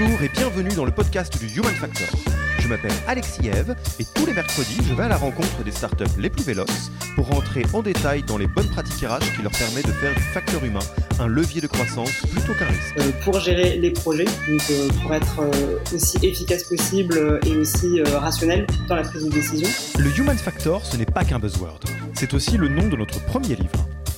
Bonjour et bienvenue dans le podcast du Human Factor. Je m'appelle Alexis Eve et tous les mercredis, je vais à la rencontre des startups les plus véloces pour rentrer en détail dans les bonnes pratiques RH qui leur permettent de faire du facteur humain un levier de croissance plutôt qu'un risque. Euh, pour gérer les projets, donc euh, pour être euh, aussi efficace possible et aussi rationnel dans la prise de décision. Le Human Factor, ce n'est pas qu'un buzzword, c'est aussi le nom de notre premier livre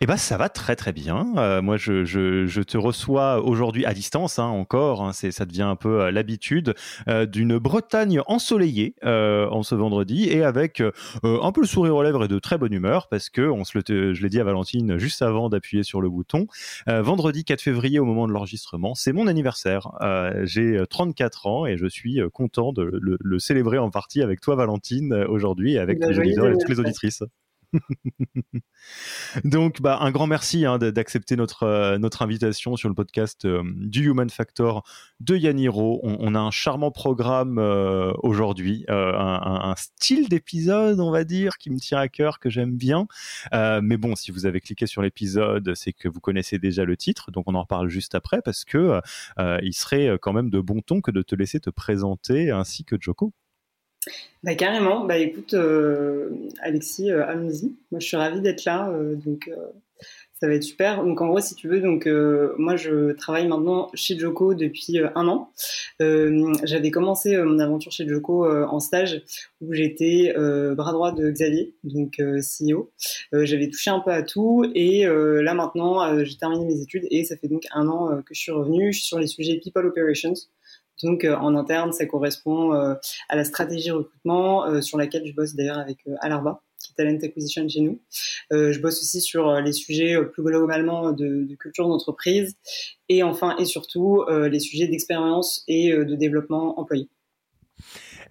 Eh ben, ça va très très bien. Euh, moi, je, je, je, te reçois aujourd'hui à distance, hein, encore. Hein, c'est, ça devient un peu euh, l'habitude euh, d'une Bretagne ensoleillée en ce vendredi et avec un peu le sourire aux lèvres et de très bonne humeur parce que on se le, je l'ai dit à Valentine juste avant d'appuyer sur le bouton. vendredi 4 février, au moment de l'enregistrement, c'est mon anniversaire. j'ai 34 ans et je suis content de le, le, célébrer en partie avec toi, Valentine, aujourd'hui, et avec bah, les auditeurs et toutes les auditrices. Donc, bah, un grand merci hein, d'accepter notre, euh, notre invitation sur le podcast euh, du Human Factor de Yaniro. On, a un charmant programme euh, aujourd'hui, un, style d'épisode, on va dire, qui me tient à cœur, que j'aime bien. mais bon, si vous avez cliqué sur l'épisode, c'est que vous connaissez déjà le titre, donc on en reparle juste après, parce que il serait quand même de bon ton que de te laisser te présenter ainsi que Joko. Bah carrément, bah écoute euh, Alexis, euh, allons-y. Moi je suis ravie d'être là, euh, donc ça va être super. Donc en gros si tu veux, donc moi je travaille maintenant chez Joko depuis un an. J'avais commencé mon aventure chez Joko en stage où j'étais bras droit de Xavier, donc CEO. J'avais touché un peu à tout et là maintenant j'ai terminé mes études et ça fait donc un an que je suis revenue. Sur les sujets People Operations. Donc euh, en interne, ça correspond euh, à la stratégie recrutement euh, sur laquelle je bosse d'ailleurs avec Alarba qui est Talent Acquisition chez nous. je bosse aussi sur les sujets plus globalement de, de culture d'entreprise et enfin et surtout les sujets d'expérience et de développement employé.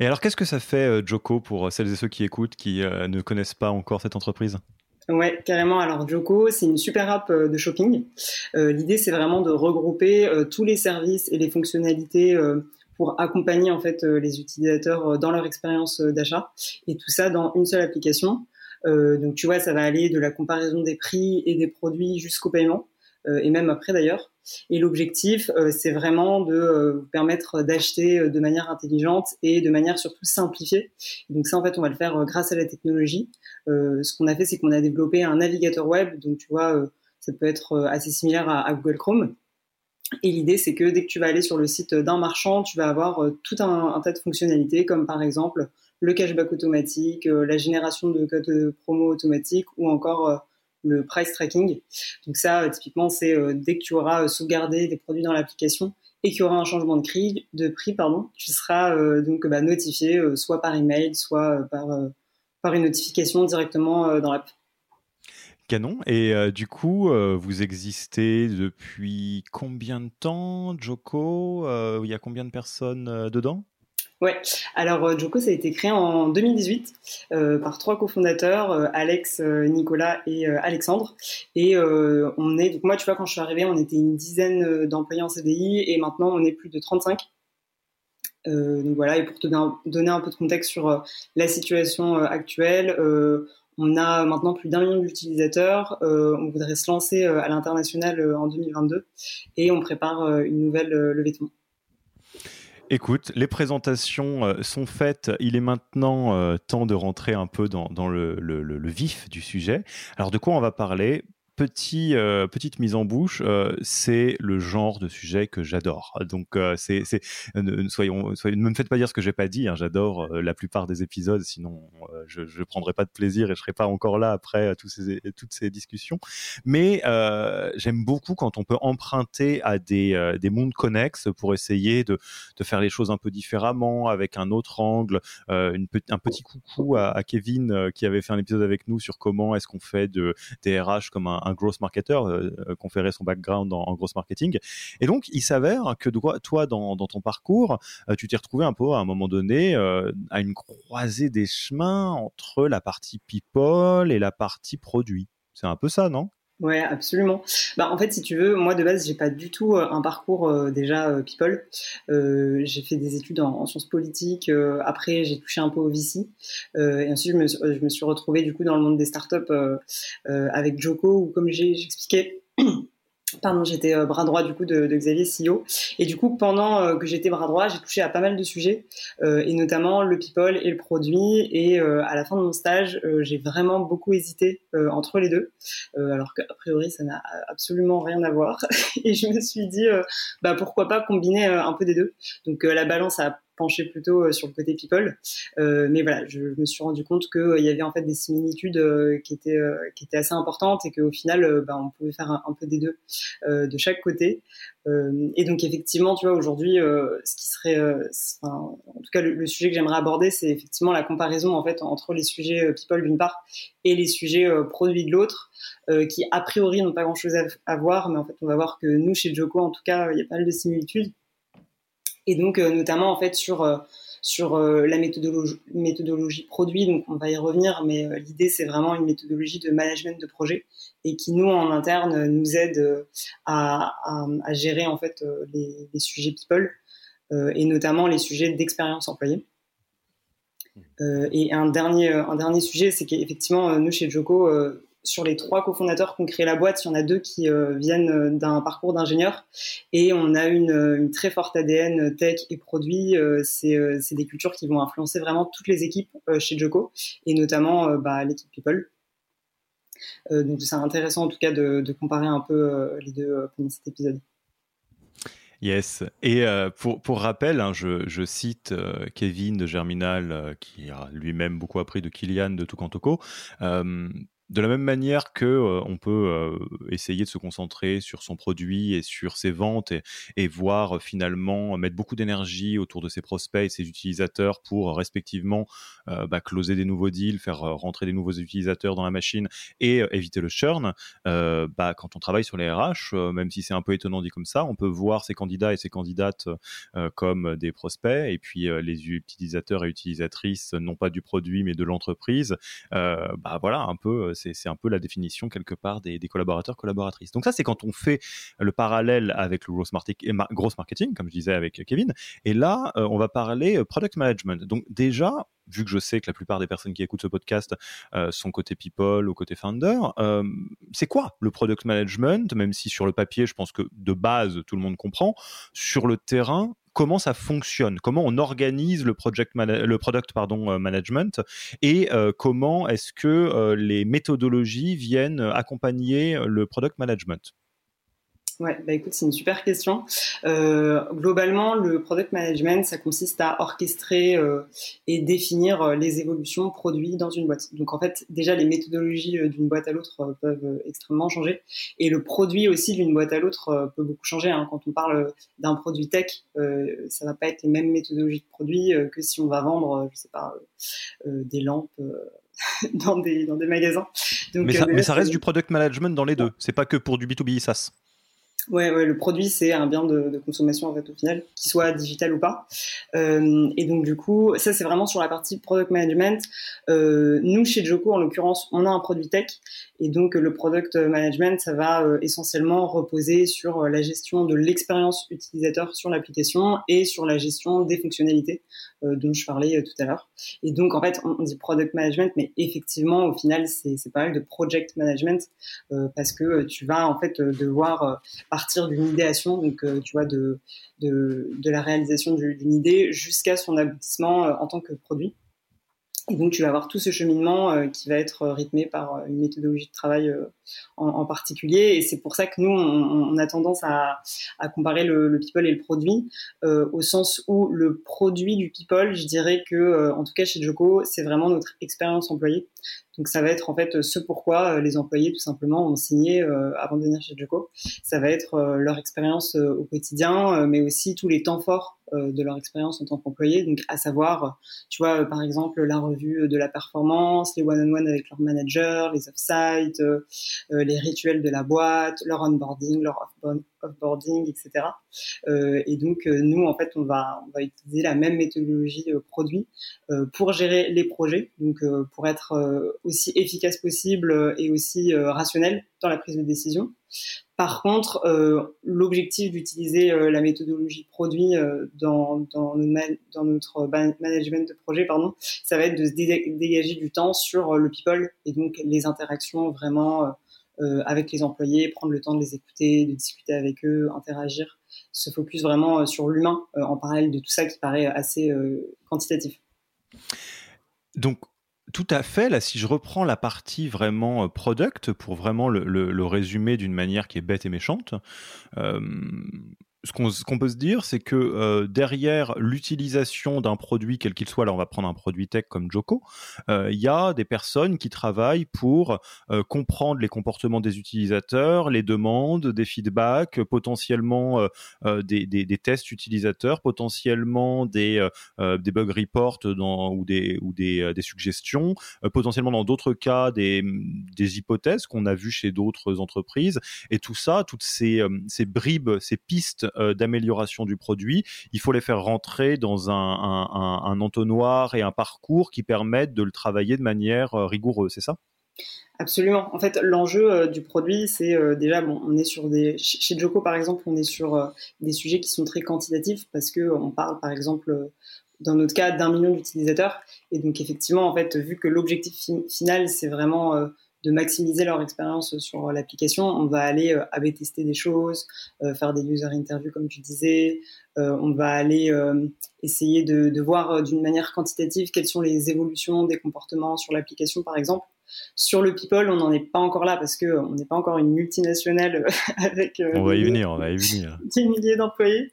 Et alors, qu'est-ce que ça fait, Joko, pour celles et ceux qui écoutent, qui ne connaissent pas encore cette entreprise? Ouais, carrément. Alors Joko, c'est une super app euh, de shopping. Euh, l'idée, c'est vraiment de regrouper euh, tous les services et les fonctionnalités pour accompagner en fait les utilisateurs dans leur expérience d'achat et tout ça dans une seule application. donc tu vois, ça va aller de la comparaison des prix et des produits jusqu'au paiement et même après d'ailleurs. Et l'objectif, euh, c'est vraiment de euh, vous permettre d'acheter euh, de manière intelligente et de manière surtout simplifiée. donc ça, en fait, on va le faire grâce à la technologie. ce qu'on a fait, c'est qu'on a développé un navigateur web. Donc, tu vois, ça peut être assez similaire à, Google Chrome. Et l'idée, c'est que dès que tu vas aller sur le site d'un marchand, tu vas avoir tout un, tas de fonctionnalités, comme par exemple le cashback automatique, la génération de codes promo automatique ou encore le price tracking. Donc ça, euh, typiquement, c'est euh, dès que tu auras euh, sauvegardé des produits dans l'application et qu'il y aura un changement de prix, de prix pardon, tu seras donc bah, notifié soit par email, soit par, par une notification directement dans l'app. Canon. Et du coup, vous existez depuis combien de temps, Joko? Il y a combien de personnes dedans? Ouais, alors euh, Joko, ça a été créé en 2018 euh, par trois cofondateurs, euh, Alex, Nicolas et Alexandre. Et on est, donc moi, tu vois, quand je suis arrivée, on était une dizaine d'employés en CDI et maintenant on est plus de 35. donc voilà, et pour te donner un peu de contexte sur la situation actuelle, On a maintenant plus d'un million d'utilisateurs. on voudrait se lancer à l'international en 2022 et on prépare une nouvelle levée de fonds. Écoute, les présentations sont faites. Il est maintenant temps de rentrer un peu dans, le, vif du sujet. Alors, de quoi on va parler? Petit, euh, petite mise en bouche, euh, c'est le genre de sujet que j'adore. Donc, euh, c'est, soyons, soyons, ne me faites pas dire ce que j'ai pas dit. Hein, j'adore la plupart des épisodes, sinon je, je prendrai pas de plaisir et je serai pas encore là après tous ces, toutes ces discussions. Mais j'aime beaucoup quand on peut emprunter à des, des mondes connexes pour essayer de, de faire les choses un peu différemment, avec un autre angle. Un petit coucou à, à Kevin qui avait fait un épisode avec nous sur comment est-ce qu'on fait de, des RH comme un, un gross marketer, euh, euh, conférer son background en, gross marketing. Et donc, il s'avère que toi, dans, ton parcours, euh, tu t'es retrouvé un peu à un moment donné à une croisée des chemins entre la partie people et la partie produit. C'est un peu ça, non? Ouais, absolument. Bah, en fait, si tu veux, moi de base, j'ai pas du tout euh, un parcours euh, déjà euh, people. j'ai fait des études en, sciences politiques. après, j'ai touché un peu au VC. et ensuite, je me, je me, suis retrouvée du coup dans le monde des startups avec Joko, où comme j'expliquais. Pardon, j'étais euh, bras droit du coup de, de Xavier CEO. Et du coup, pendant euh, que j'étais bras droit, j'ai touché à pas mal de sujets, euh, et notamment le people et le produit. Et à la fin de mon stage, j'ai vraiment beaucoup hésité entre les deux, alors qu'a priori, ça n'a absolument rien à voir. et je me suis dit, bah pourquoi pas combiner un peu des deux. Donc la balance a penché plutôt euh, sur le côté people. Euh, mais voilà, je, me suis rendu compte qu'il euh, y avait en fait des similitudes qui étaient qui étaient assez importantes et qu'au final, bah, on pouvait faire un, peu des deux de chaque côté. et donc effectivement, tu vois, aujourd'hui, ce qui serait, en tout cas, le, sujet que j'aimerais aborder, c'est effectivement la comparaison en fait entre les sujets people d'une part et les sujets produits de l'autre, qui a priori n'ont pas grand-chose à, voir, mais en fait, on va voir que nous, chez Joko, en tout cas, il y a pas mal de similitudes et donc euh, notamment en fait sur euh, sur euh, la méthodologie, méthodologie produit, donc on va y revenir, mais l'idée c'est vraiment une méthodologie de management de projet et qui nous en interne nous aide à, à, gérer en fait les, les sujets people et notamment les sujets d'expérience employée. et un dernier, un dernier sujet, c'est qu'effectivement, nous chez Joko, sur les trois cofondateurs qui ont créé la boîte, il y en a deux qui euh, viennent euh, d'un parcours d'ingénieur et on a une, une, très forte ADN tech et produit. Euh, c'est des cultures qui vont influencer vraiment toutes les équipes chez Joko et notamment bah, l'équipe People. donc c'est intéressant en tout cas de, comparer un peu les deux pendant cet épisode. Yes. Et pour, rappel, hein, je, je, cite Kevin de Germinal, qui a lui-même beaucoup appris de Kylian de Tukantoko de la même manière que euh, on peut euh, essayer de se concentrer sur son produit et sur ses ventes et, voir euh, finalement mettre beaucoup d'énergie autour de ses prospects et ses utilisateurs pour respectivement bah, closer des nouveaux deals, faire rentrer des nouveaux utilisateurs dans la machine et éviter le churn. bah, quand on travaille sur les RH, même si c'est un peu étonnant dit comme ça, on peut voir ces candidats et ces candidates comme des prospects et puis les utilisateurs et utilisatrices non pas du produit mais de l'entreprise. bah voilà un peu c'est un peu la définition quelque part des, collaborateurs, collaboratrices. Donc ça, c'est quand on fait le parallèle avec le gross, marketing, comme je disais avec Kevin. Et là, euh, on va parler euh, product management. Donc déjà, vu que je sais que la plupart des personnes qui écoutent ce podcast euh, sont côté people ou côté founder, c'est quoi le product management? Même si sur le papier, je pense que de base, tout le monde comprend. Sur le terrain, comment ça fonctionne, comment on organise le, product pardon, euh, management et euh, comment est-ce que euh, les méthodologies viennent accompagner le product management. Ouais, bah écoute, c'est une super question. Euh, globalement, le product management, ça consiste à orchestrer euh, et définir euh, les évolutions produits dans une boîte. Donc en fait, déjà les méthodologies d'une boîte à l'autre peuvent extrêmement changer, et le produit aussi d'une boîte à l'autre peut beaucoup changer. Hein. Quand on parle d'un produit tech, ça va pas être les mêmes méthodologies de produit que si on va vendre, je sais pas, des lampes. dans des dans des magasins. Donc, mais, ça, mais ça reste du product management dans les deux. C'est pas que pour du B2B SaaS. Ouais, ouais, le produit c'est un bien de, de, consommation en fait au final, qu'il soit digital ou pas. Euh, et donc du coup, ça c'est vraiment sur la partie product management. Euh, nous chez Joko en l'occurrence, on a un produit tech et donc le product management ça va euh, essentiellement reposer sur la gestion de l'expérience utilisateur sur l'application et sur la gestion des fonctionnalités euh, dont je parlais euh, tout à l'heure. Et donc en fait, on, on, dit product management, mais effectivement au final c'est pas mal de project management parce que tu vas en fait devoir partir d'une idéation, donc euh, tu vois, de, de, de la réalisation d'une idée jusqu'à son aboutissement euh, en tant que produit. Donc, tu vas avoir tout ce cheminement euh, qui va être rythmé par une méthodologie de travail en, particulier. Et c'est pour ça que nous, on, a tendance à, comparer le, le, people et le produit, euh, au sens où le produit du people, je dirais que, en tout cas chez Joko, c'est vraiment notre expérience employée. Donc ça va être en fait ce pourquoi les employés tout simplement ont signé euh, avant de venir chez Joko. Ça va être euh, leur expérience euh, au quotidien, mais aussi tous les temps forts de leur expérience en tant qu'employé. Donc à savoir, tu vois, par exemple la revue de la performance, les one-on-one avec leur manager, les off-site, les rituels de la boîte, leur onboarding, leur offboarding, etc. et donc nous en fait on va on va utiliser la même méthodologie produit pour gérer les projets, donc pour être aussi efficace possible euh, et aussi euh, rationnel dans la prise de décision. Par contre, euh, l'objectif d'utiliser la méthodologie produit dans, dans, notre management de projet, pardon, ça va être de se dégager du temps sur le people et donc les interactions vraiment avec les employés, prendre le temps de les écouter, de discuter avec eux, interagir, se focus vraiment sur l'humain en parallèle de tout ça qui paraît assez quantitatif. Tout à fait. Là, si je reprends la partie vraiment euh, product pour vraiment le, résumer d'une manière qui est bête et méchante, euh, ce qu'on peut se dire, c'est que euh, derrière l'utilisation d'un produit, quel qu'il soit, là on va prendre un produit tech comme Joko, euh, il y a des personnes qui travaillent pour euh, comprendre les comportements des utilisateurs, les demandes, des feedbacks, potentiellement euh, des, des, des, tests utilisateurs, potentiellement des, des bug reports dans, ou des, ou des, des suggestions, potentiellement dans d'autres cas des, des hypothèses qu'on a vues chez d'autres entreprises. Et tout ça, toutes ces, ces bribes, ces pistes euh, d'amélioration du produit, il faut les faire rentrer dans un, entonnoir et un parcours qui permettent de le travailler de manière euh, rigoureuse, c'est ça? Absolument. En fait, l'enjeu euh, du produit, c'est déjà, bon, on est sur des, chez Joko par exemple, on est sur des sujets qui sont très quantitatifs parce que on parle par exemple dans notre cas d'un million d'utilisateurs et donc effectivement en fait vu que l'objectif final c'est vraiment de maximiser leur expérience sur l'application. On va aller euh, tester des choses, euh, faire des user interviews comme tu disais. Euh, on va aller euh, essayer de, voir d'une manière quantitative quelles sont les évolutions des comportements sur l'application, par exemple. Sur le people, on n'en est pas encore là parce que on n'est pas encore une multinationale avec. on va y venir, on va y venir. Des milliers d'employés.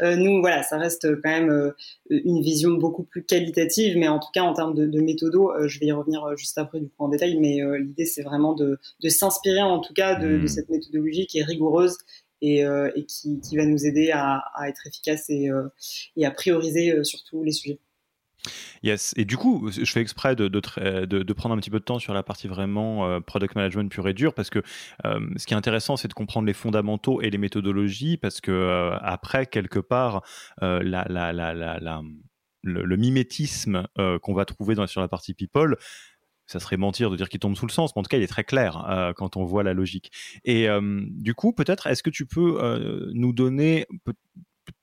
Euh, nous, voilà, ça reste quand même euh, une vision beaucoup plus qualitative, mais en tout cas en termes de, de méthodo, euh, je vais y revenir juste après du coup en détail, mais l'idée c'est vraiment de, de s'inspirer en tout cas de, de, hmm. cette méthodologie qui est rigoureuse et, et qui, qui, va nous aider à, à être efficace et, et à prioriser sur tous les sujets. Yes. Et du coup, je fais exprès de, de, prendre un petit peu de temps sur la partie vraiment euh, product management pur et dur parce que euh, ce qui est intéressant, c'est de comprendre les fondamentaux et les méthodologies parce que euh, après, quelque part, euh, le, mimétisme euh, qu'on va trouver sur la partie people, ça serait mentir de dire qu'il tombe sous le sens, mais en tout cas, il est très clair euh, quand on voit la logique. Et euh, du coup, peut-être, est-ce que tu peux euh, nous donner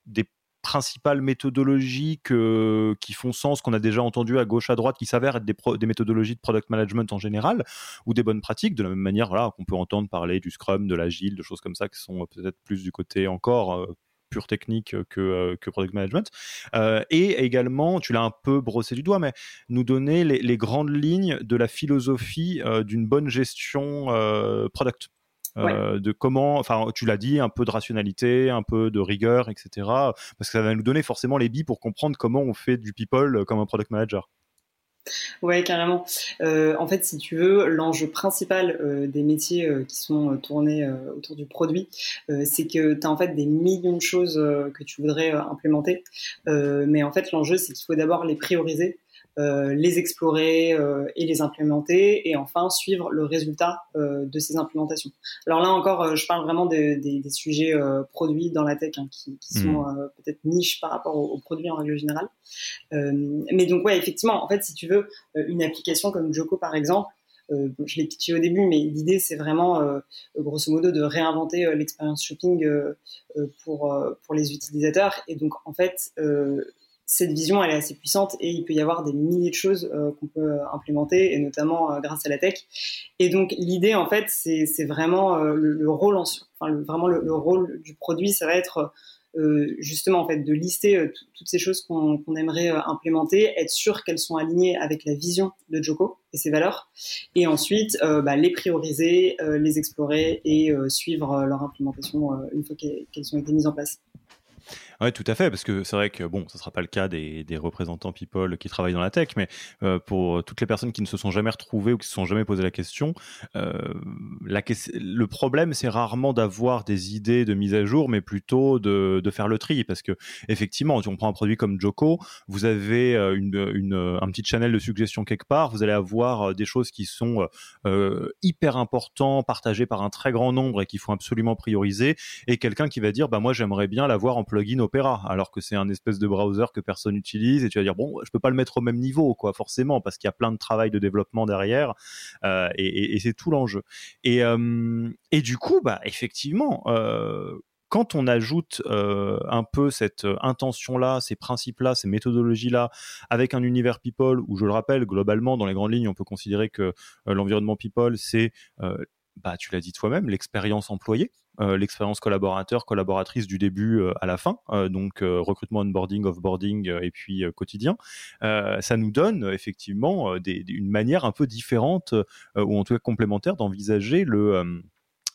des principales méthodologies que, qui font sens, qu'on a déjà entendu à gauche, à droite, qui s'avèrent être des, méthodologies de product management en général, ou des bonnes pratiques, de la même manière voilà, qu'on peut entendre parler du Scrum, de l'Agile, de choses comme ça, qui sont peut-être plus du côté encore euh, pure technique que, euh, que product management. Euh, et également, tu l'as un peu brossé du doigt, mais nous donner les, grandes lignes de la philosophie euh, d'une bonne gestion euh, product ouais. Euh, de comment, enfin, tu l'as dit, un peu de rationalité, un peu de rigueur, etc. Parce que ça va nous donner forcément les billes pour comprendre comment on fait du people comme un product manager. Ouais, carrément. Euh, en fait, si tu veux, l'enjeu principal euh, des métiers euh, qui sont euh, tournés euh, autour du produit, euh, c'est que tu as en fait des millions de choses que tu voudrais implémenter. mais en fait, l'enjeu, c'est qu'il faut d'abord les prioriser les explorer et les implémenter, et enfin suivre le résultat de ces implémentations. Alors là encore, je parle vraiment des, sujets produits dans la tech hein, qui, sont mmh. peut-être niches par rapport aux, produits en règle générale. mais donc ouais, effectivement, en fait, si tu veux une application comme Joko par exemple, euh, je l'ai pitché au début, mais l'idée c'est vraiment, euh, grosso modo, de réinventer euh, l'expérience shopping pour pour les utilisateurs. Et donc en fait, cette vision, elle est assez puissante et il peut y avoir des milliers de choses qu'on peut implémenter, et notamment grâce à la tech. Et donc l'idée, en fait, c'est vraiment le, rôle, en, enfin, vraiment le, rôle du produit, ça va être euh, justement en fait de lister euh, toutes ces choses qu'on aimerait euh, implémenter, être sûr qu'elles sont alignées avec la vision de Joko et ses valeurs, et ensuite bah, les prioriser, les explorer et suivre leur implémentation une fois qu'elles ont été mises en place. Oui, tout à fait, parce que c'est vrai que bon, ce sera pas le cas des, des, représentants people qui travaillent dans la tech, mais euh, pour toutes les personnes qui ne se sont jamais retrouvées ou qui se sont jamais posé la question, euh, la, le problème c'est rarement d'avoir des idées de mise à jour, mais plutôt de, de, faire le tri, parce que effectivement, si on prend un produit comme Joko, vous avez euh, une, une, un petit channel de suggestions quelque part, vous allez avoir des choses qui sont hyper importantes, partagées par un très grand nombre et qu'il faut absolument prioriser, et quelqu'un qui va dire, bah moi j'aimerais bien l'avoir en plugin Opera, alors que c'est un espèce de browser que personne n'utilise, et tu vas dire bon, je peux pas le mettre au même niveau, quoi, forcément, parce qu'il y a plein de travail de développement derrière, euh, et, c'est tout l'enjeu. Et, euh, et du coup, bah effectivement. Euh, quand on ajoute un peu cette intention-là, ces principes-là, ces méthodologies-là, avec un univers people, où je le rappelle, globalement, dans les grandes lignes, on peut considérer que l'environnement people, c'est bah, tu l'as dit toi-même, l'expérience employée, l'expérience collaborateur, collaboratrice du début euh, à la fin, euh, donc recrutement, onboarding, offboarding et puis quotidien. ça nous donne effectivement une manière un peu différente ou en tout cas complémentaire d'envisager le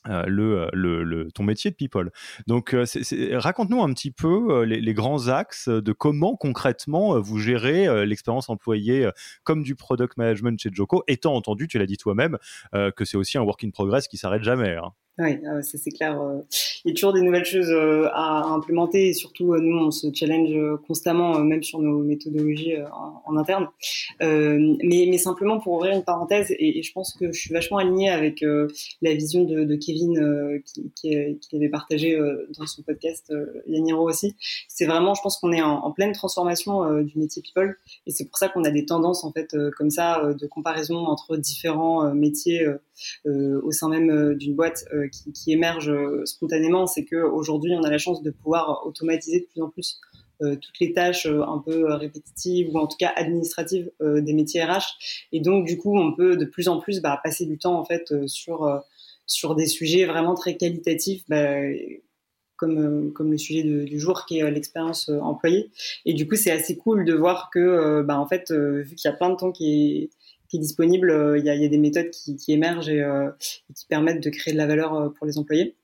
euh, le, ton métier de people. Donc, euh, raconte-nous un petit peu euh, les, les, grands axes de comment concrètement vous gérez l'expérience employée comme du product management chez Joko, étant entendu, tu l'as dit toi-même, que c'est aussi un work in progress qui s'arrête jamais. Hein. Oui, ça c'est clair. Il y a toujours des nouvelles choses à implémenter et surtout nous on se challenge constamment, même sur nos méthodologies en, interne. mais, simplement pour ouvrir une parenthèse et, je pense que je suis vachement alignée avec la vision de, Kevin qui, avait partagé dans son podcast Yaniro aussi. C'est vraiment, je pense qu'on est en, en, pleine transformation du métier people et c'est pour ça qu'on a des tendances en fait comme ça de comparaison entre différents métiers au sein même d'une boîte qui, qui émerge euh, spontanément, c'est qu'aujourd'hui, on a la chance de pouvoir automatiser de plus en plus euh, toutes les tâches euh, un peu répétitives ou en tout cas administratives des métiers RH. Et donc, du coup, on peut de plus en plus bah, passer du temps en fait sur sur des sujets vraiment très qualitatifs. Bah, comme, comme le sujet du jour qui est l'expérience employée. Et du coup, c'est assez cool de voir que, bah, en fait, vu qu'il y a plein de temps qui est, disponible. Euh, il y, a, des méthodes qui, émergent euh, et, qui permettent de créer de la valeur euh, pour les employés.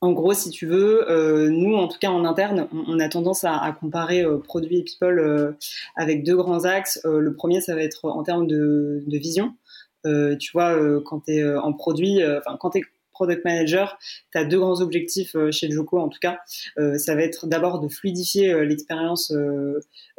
En gros, si tu veux, nous, en tout cas en interne, on, a tendance à, comparer produits et people avec deux grands axes. le premier, ça va être en termes de, vision. tu vois, quand tu es en produit, enfin, quand tu es product manager, tu as deux grands objectifs euh, chez Joko en tout cas. Euh, ça va être d'abord de fluidifier euh, l'expérience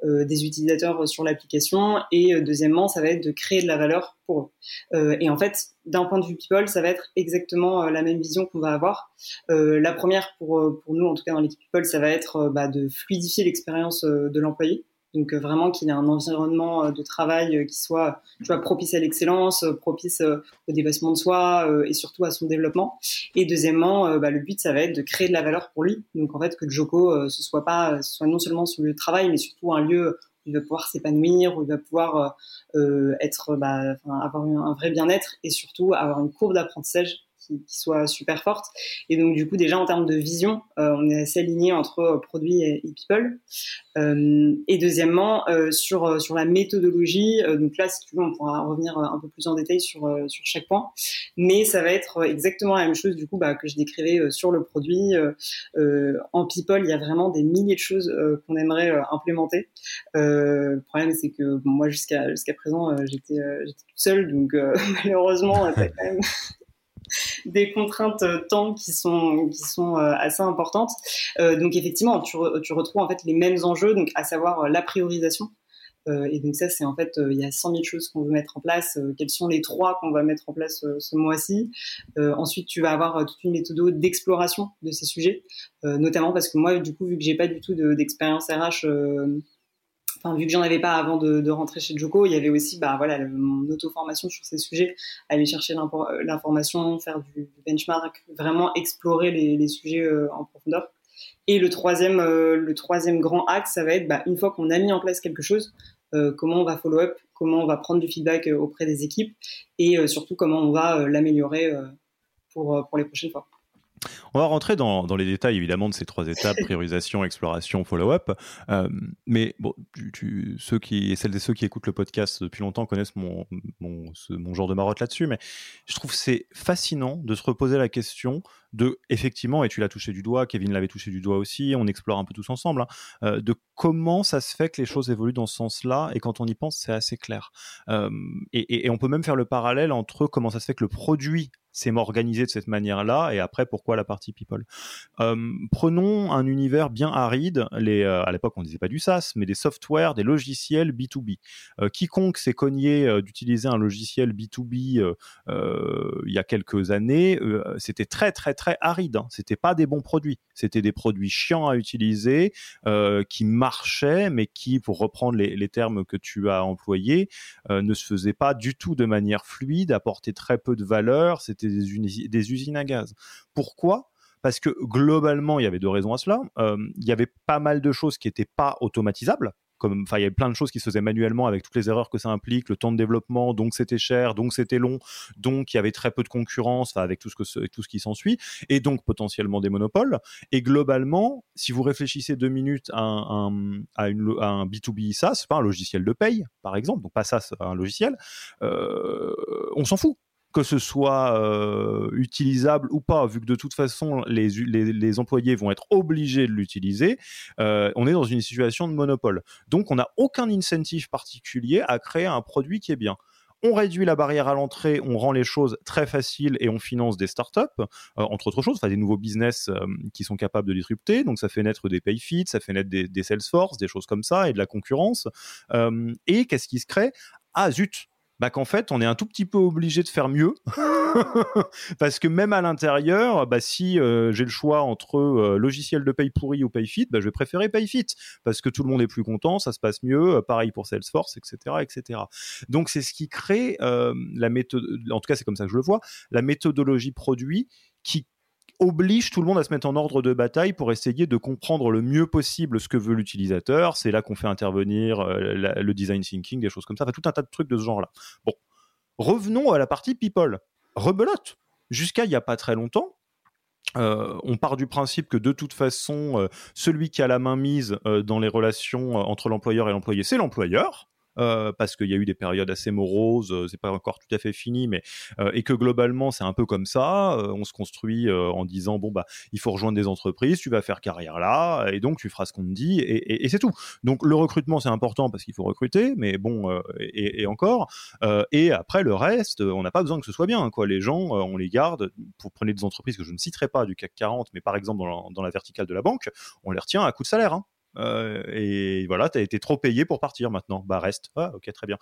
des utilisateurs sur l'application et deuxièmement, ça va être de créer de la valeur pour eux. et en fait, d'un point de vue people, ça va être exactement la même vision qu'on va avoir. la première pour, nous, en tout cas dans l'équipe people, ça va être bah, de fluidifier l'expérience de l'employé. Donc euh, vraiment qu'il y ait un environnement euh, de travail euh, qui soit, tu vois, propice à l'excellence, propice au dépassement de soi et surtout à son développement. Et deuxièmement, bah, le but ça va être de créer de la valeur pour lui. Donc en fait que Joko ce soit pas, ce soit non seulement son lieu de travail, mais surtout un lieu où il va pouvoir s'épanouir, où il va pouvoir être, bah, avoir un vrai bien-être et surtout avoir une courbe d'apprentissage soit super forte. Et donc, du coup, déjà en termes de vision, euh, on est assez aligné entre euh, produits et, people. Euh, et deuxièmement, sur, sur la méthodologie, donc là, si tu veux, on pourra revenir un peu plus en détail sur, sur chaque point. Mais ça va être exactement la même chose, du coup, bah, que je décrivais sur le produit. en people, il y a vraiment des milliers de choses qu'on aimerait implémenter. le problème, c'est que moi, jusqu'à jusqu'à présent, j'étais toute seule, donc malheureusement, ça quand même des contraintes euh, temps qui sont qui sont euh, assez importantes. Euh, donc effectivement, tu, tu, retrouves en fait les mêmes enjeux, donc à savoir la priorisation. et donc ça, c'est en fait, il y a 100 000 choses qu'on veut mettre en place. quels sont les trois qu'on va mettre en place ce mois-ci? Ensuite, tu vas avoir toute une méthode d'exploration de ces sujets, notamment parce que moi, du coup, vu que j'ai pas du tout d'expérience RH Enfin, vu que j'en avais pas avant de, rentrer chez Joko, il y avait aussi bah, voilà, mon auto-formation sur ces sujets, aller chercher l'information, faire du, benchmark, vraiment explorer les, sujets euh, en profondeur. Et le troisième, euh, le troisième grand axe, ça va être bah, une fois qu'on a mis en place quelque chose, euh, comment on va follow-up, comment on va prendre du feedback auprès des équipes et surtout comment on va l'améliorer pour, pour les prochaines fois. On va rentrer dans, les détails évidemment de ces trois étapes priorisation, exploration, follow-up. Euh, mais bon, ceux qui, celles et ceux qui écoutent le podcast depuis longtemps connaissent mon, mon, mon genre de marotte là-dessus. Mais je trouve c'est fascinant de se reposer la question de effectivement, et tu l'as touché du doigt, Kevin l'avait touché du doigt aussi, on explore un peu tous ensemble, hein, euh, de comment ça se fait que les choses évoluent dans ce sens-là. Et quand on y pense, c'est assez clair. Et, on peut même faire le parallèle entre comment ça se fait que le produit c'est m'organiser de cette manière-là, et après pourquoi la partie people. Prenons un univers bien aride, euh, à l'époque on disait pas du SaaS, mais des softwares, des logiciels B2B. Euh, quiconque s'est cogné d'utiliser un logiciel B2B il y a quelques années, c'était très très très aride. Hein. C'était pas des bons produits, c'était des produits chiants à utiliser, qui marchaient, mais qui, pour reprendre les, termes que tu as employés, ne se faisaient pas du tout de manière fluide, apportaient très peu de valeur. C'était des, usines à gaz. Pourquoi? Parce que globalement, il y avait deux raisons à cela. Euh, il y avait pas mal de choses qui n'étaient pas automatisables. Comme, enfin, il y avait plein de choses qui se faisaient manuellement avec toutes les erreurs que ça implique, le temps de développement, donc c'était cher, donc c'était long, donc il y avait très peu de concurrence avec tout ce que tout ce qui s'ensuit, et donc potentiellement des monopoles. Et globalement, si vous réfléchissez deux minutes à un, à un B2B SaaS, pas un logiciel de paye, par exemple, donc pas SaaS, un logiciel, euh, on s'en fout que ce soit euh, utilisable ou pas, vu que de toute façon les, employés vont être obligés de l'utiliser, euh, on est dans une situation de monopole. Donc on n'a aucun incentive particulier à créer un produit qui est bien. On réduit la barrière à l'entrée, on rend les choses très faciles et on finance des startups, euh, entre autres choses, enfin des nouveaux business qui sont capables de disrupter. Donc ça fait naître des PayFit, ça fait naître des, des Salesforce, des choses comme ça et de la concurrence. et qu'est-ce qui se crée? Ah zut, bah, qu'en fait, on est un tout petit peu obligé de faire mieux. Parce que même à l'intérieur, bah, si euh, j'ai le choix entre euh, logiciel de paye pourri ou PayFit, bah, je vais préférer PayFit. Parce que tout le monde est plus content, ça se passe mieux. Euh, pareil pour Salesforce, etc. etc. Donc, c'est ce qui crée la méthode, en tout cas, c'est comme ça que je le vois, la méthodologie produit qui oblige tout le monde à se mettre en ordre de bataille pour essayer de comprendre le mieux possible ce que veut l'utilisateur. C'est là qu'on fait intervenir euh, le design thinking, des choses comme ça, enfin, tout un tas de trucs de ce genre-là. Bon, revenons à la partie people. Rebelote. Jusqu'à il n'y a pas très longtemps, euh, on part du principe que de toute façon, euh, celui qui a la main mise dans les relations entre l'employeur et l'employé, c'est l'employeur. Euh, parce qu'il y a eu des périodes assez moroses, euh, c'est pas encore tout à fait fini, mais euh, et que globalement c'est un peu comme ça. on se construit en disant bon bah il faut rejoindre des entreprises, tu vas faire carrière là, et donc tu feras ce qu'on te dit, et, c'est tout. Donc le recrutement c'est important parce qu'il faut recruter, mais bon et, encore. et après le reste, on n'a pas besoin que ce soit bien. Quoi, les gens, on les garde. Pour prendre des entreprises que je ne citerai pas du CAC 40, mais par exemple dans la, verticale de la banque, on les retient à coup de salaire. Hein. Euh, et voilà, tu as été trop payé pour partir maintenant. Bah reste. Ah, ok, très bien.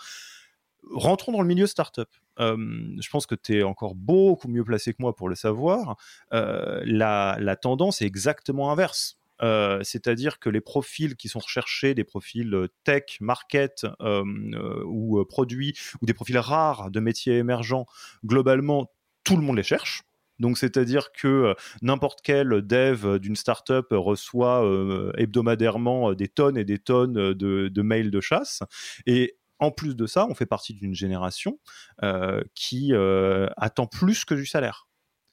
Rentrons dans le milieu startup. Je pense que tu es encore beaucoup mieux placé que moi pour le savoir. Euh, la, la, tendance est exactement inverse. Euh, c'est-à-dire que les profils qui sont recherchés, des profils tech, market ou produits, ou des profils rares de métiers émergents, globalement, tout le monde les cherche. Donc, c'est-à-dire que euh, n'importe quel dev d'une startup reçoit euh, hebdomadairement euh, des tonnes et des tonnes de, mails de chasse. Et en plus de ça, on fait partie d'une génération qui attend plus que du salaire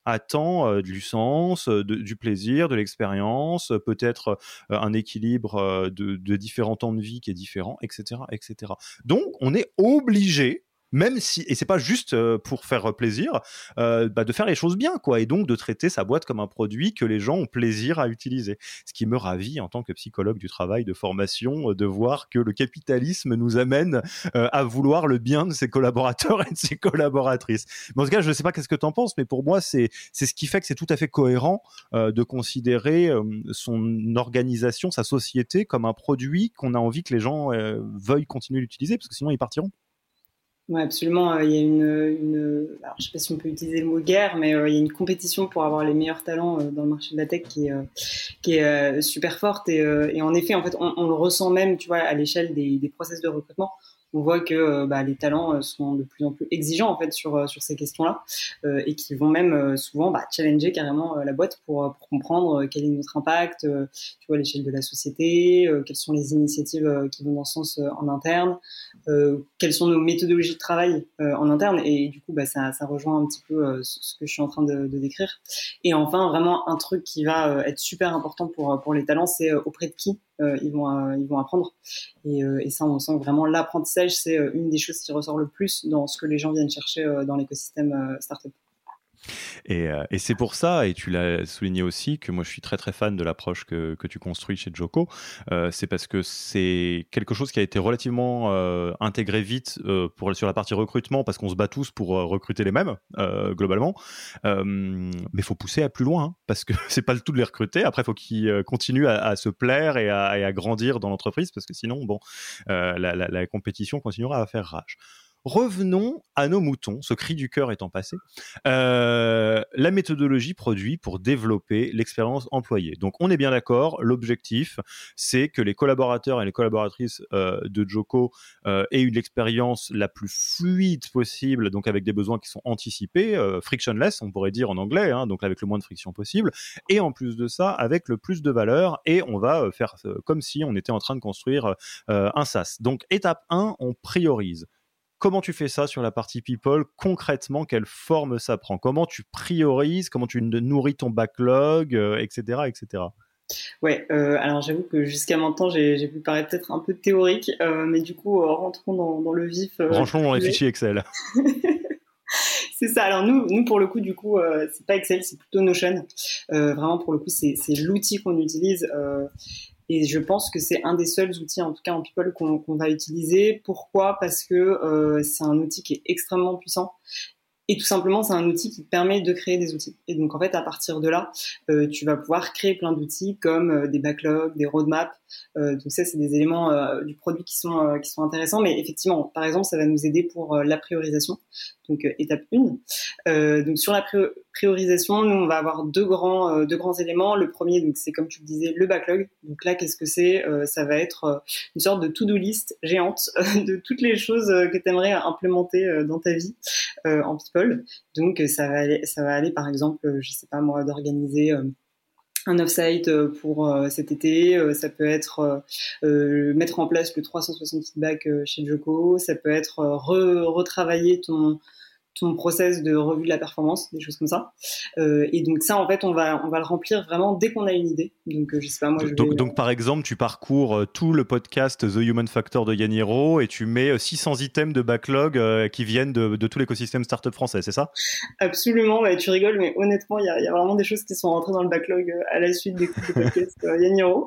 attend du sens, du plaisir, de l'expérience, peut-être un équilibre de, de, différents temps de vie qui est différent, etc., etc. Donc, on est obligé même si et c'est pas juste euh, pour faire plaisir euh, bah, de faire les choses bien quoi et donc de traiter sa boîte comme un produit que les gens ont plaisir à utiliser. Ce qui me ravit en tant que psychologue du travail de formation euh, de voir que le capitalisme nous amène à vouloir le bien de ses collaborateurs et de ses collaboratrices. Mais en tout cas je ne sais pas qu'est-ce que tu en penses mais pour moi c'est c'est ce qui fait que c'est tout à fait cohérent de considérer son organisation sa société comme un produit qu'on a envie que les gens veuillent continuer d'utiliser parce que sinon ils partiront oui, absolument. Euh, il y a une, une alors, je sais pas si on peut utiliser le mot guerre, mais euh, il y a une compétition pour avoir les meilleurs talents euh, dans le marché de la tech qui est, super forte. Et, en effet, en fait, on, on, le ressent même, tu vois, à l'échelle des, des process de recrutement on voit que euh, bah, les talents euh, sont de plus en plus exigeants en fait sur euh, sur ces questions-là et qui vont même souvent bah, challenger carrément la boîte pour, comprendre quel est notre impact, tu vois, à l'échelle de la société, quelles sont les initiatives qui vont dans ce sens en interne, quelles sont nos méthodologies de travail en interne et, du coup bah, ça, rejoint un petit peu ce que je suis en train de, de, décrire. Et enfin vraiment un truc qui va être super important pour pour les talents, c'est auprès de qui ils vont euh, ils vont apprendre et, euh, et, ça on sent vraiment l'apprentissage c'est une des choses qui ressort le plus dans ce que les gens viennent chercher dans l'écosystème startup. Et, euh, et c'est pour ça, et tu l'as souligné aussi, que moi je suis très très fan de l'approche que, que, tu construis chez Joko. Euh, c'est parce que c'est quelque chose qui a été relativement euh, intégré vite sur la partie recrutement, parce qu'on se bat tous pour recruter les mêmes, globalement. mais il faut pousser à plus loin, hein, parce que c'est pas le tout de les recruter. Après, il faut qu'ils continuent à, se plaire et à, grandir dans l'entreprise, parce que sinon, bon, la compétition continuera à faire rage. Revenons à nos moutons, ce cri du cœur étant passé. Euh, la méthodologie produit pour développer l'expérience employée. Donc on est bien d'accord, l'objectif c'est que les collaborateurs et les collaboratrices euh, de Joko euh, aient une expérience la plus fluide possible, donc avec des besoins qui sont anticipés, frictionless on pourrait dire en anglais, hein, donc avec le moins de friction possible, et en plus de ça avec le plus de valeur, et on va faire comme si on était en train de construire un SaaS. Donc étape 1, on priorise. Comment tu fais ça sur la partie people Concrètement, quelle forme ça prend? Comment tu priorises Comment tu nourris ton backlog, etc., euh, etc. Ouais, euh, alors j'avoue que jusqu'à maintenant, j'ai pu paraître peut-être un peu théorique, euh, mais du coup, rentrons dans, dans, le vif. Rentrons dans les fichiers Excel. c'est ça. Alors nous, nous pour le coup, du coup, euh, c'est pas Excel, c'est plutôt Notion. Euh, vraiment, pour le coup, c'est l'outil qu'on utilise. Euh, et je pense que c'est un des seuls outils, en tout cas en People, qu'on va utiliser. Pourquoi? Parce que euh, c'est un outil qui est extrêmement puissant. Et tout simplement, c'est un outil qui te permet de créer des outils. Et donc, en fait, à partir de là, euh, tu vas pouvoir créer plein d'outils comme euh, des backlogs, des roadmaps. Euh, donc ça, c'est des éléments euh, du produit qui sont euh, qui sont intéressants. Mais effectivement, par exemple, ça va nous aider pour la priorisation. Donc, étape 1. donc, sur la priorisation, nous, on va avoir deux grands deux grands éléments. Le premier, donc, c'est comme tu le disais, le backlog. Donc là, qu'est-ce que c'est? Ça va être une sorte de to-do list géante de toutes les choses que tu aimerais implémenter dans ta vie en people. Donc, ça va aller, par exemple, je sais pas moi, d'organiser un off-site euh, pour euh, cet été, euh, ça peut être mettre en place le 360 feedback chez Joko, ça peut être retravailler ton ton process de revue de la performance, des choses comme ça. Euh, et donc ça, en fait, on va on va le remplir vraiment dès qu'on a une idée. Donc je sais pas moi. Je donc, donc par exemple, tu parcours tout le podcast The Human Factor de Yaniro et tu mets 600 items de backlog euh, qui viennent de, de tout l'écosystème startup français, c'est ça? Absolument. Ouais, tu rigoles, mais honnêtement, il y a, y a, vraiment des choses qui sont rentrées dans le backlog à la suite des podcasts Yaniro.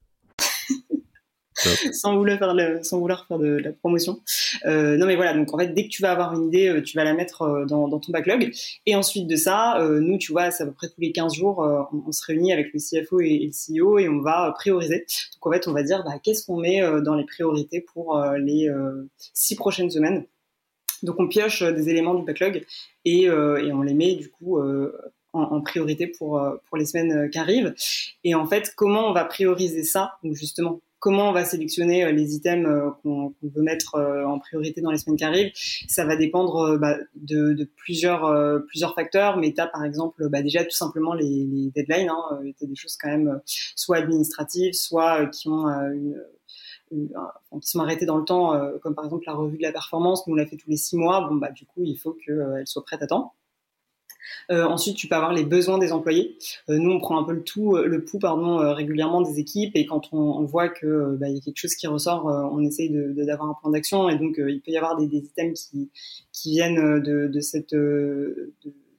sans vouloir faire de, la promotion. Euh, non mais voilà, donc en fait dès que tu vas avoir une idée, euh, tu vas la mettre euh, dans, ton backlog. Et ensuite de ça, nous tu vois, c'est à peu près tous les 15 jours, on, se réunit avec le CFO et, le CEO et on va prioriser. Donc en fait on va dire bah, qu'est-ce qu'on met dans les priorités pour les six prochaines semaines. Donc on pioche des éléments du backlog et, on les met du coup en, priorité pour, pour les semaines qui arrivent. Et en fait, comment on va prioriser ça justement, comment on va sélectionner les items qu'on veut mettre en priorité dans les semaines qui arrivent, ça va dépendre bah, de, plusieurs plusieurs facteurs. Mais tu as par exemple bah, déjà tout simplement les, deadlines, hein, des choses quand même soit administratives, soit qui ont une qui sont arrêtés dans le temps, comme par exemple la revue de la performance, nous on l'a fait tous les six mois, bon bah du coup il faut qu'elle soit prête à temps. Euh, ensuite, tu peux avoir les besoins des employés. Euh, nous, on prend un peu le tout, euh, le pouls, pardon, régulièrement des équipes, et quand on, voit que bah, y a quelque chose qui ressort, on essaye d'avoir de, un plan d'action, et donc il peut y avoir des, des items qui, qui viennent de, de cette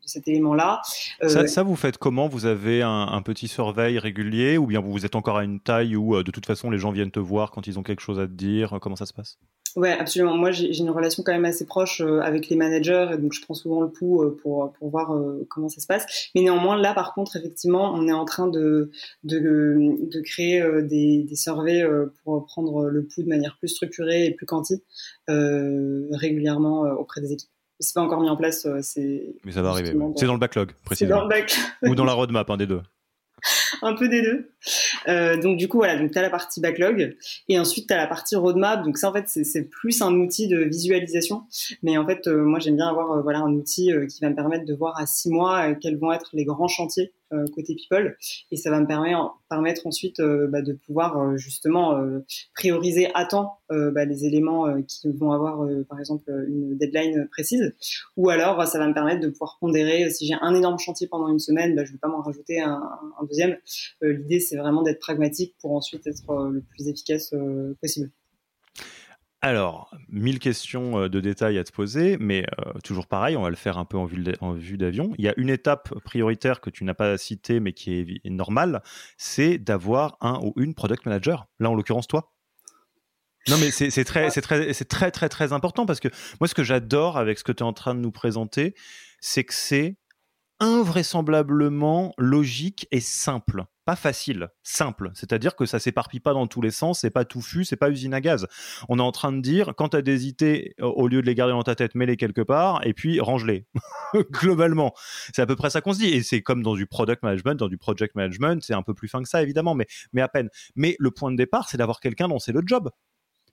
cet élément-là. Ça, vous faites comment? Vous avez un, un, petit surveil régulier ou bien vous êtes encore à une taille où de toute façon les gens viennent te voir quand ils ont quelque chose à te dire? Comment ça se passe? Ouais, absolument. Moi, j'ai une relation quand même assez proche euh, avec les managers, et donc je prends souvent le pouls euh, pour pour voir euh, comment ça se passe. Mais néanmoins, là, par contre, effectivement, on est en train de de, de créer des, des surveys pour prendre le pouls de manière plus structurée et plus quanti régulièrement auprès des équipes. C'est pas encore mis en place. c'est. Mais ça va arriver. C'est dans le backlog, précisément. Dans le backlog. Ou dans la roadmap, un des deux. un peu des deux. Euh, donc du coup voilà, donc tu as la partie backlog et ensuite tu as la partie roadmap. Donc ça en fait c'est plus un outil de visualisation, mais en fait euh, moi j'aime bien avoir euh, voilà un outil qui va me permettre de voir à six mois quels vont être les grands chantiers euh, côté people. Et ça va me permettre, ensuite euh, bah, de pouvoir euh, justement prioriser à temps bah, les éléments qui vont avoir par exemple une deadline précise. Ou alors ça va me permettre de pouvoir pondérer. Si j'ai un énorme chantier pendant une semaine bah, je ne vais pas m'en rajouter un deuxième. L'idée c'est vraiment d'être pragmatique pour ensuite être le plus efficace possible alors, mille questions euh, de détails à te poser, mais euh, toujours pareil, on va le faire un peu en vue d'avion. Il y a une étape prioritaire que tu n'as pas citée, mais qui est normale, c'est d'avoir un ou une product manager. Là, en l'occurrence, toi. Non, mais c'est très, c'est très, c'est très, très, très important parce que moi, ce que j'adore avec ce que tu es en train de nous présenter, c'est que c'est invraisemblablement logique et simple. Pas facile, simple. C'est-à-dire que ça s'éparpille pas dans tous les sens, c'est pas touffu, c'est pas usine à gaz. On est en train de dire, quand tu as des idées, au lieu de les garder dans ta tête, mets-les quelque part et puis range-les. Globalement. C'est à peu près ça qu'on se dit. Et c'est comme dans du product management, dans du project management, c'est un peu plus fin que ça, évidemment, mais, mais à peine. Mais le point de départ, c'est d'avoir quelqu'un dont c'est le job.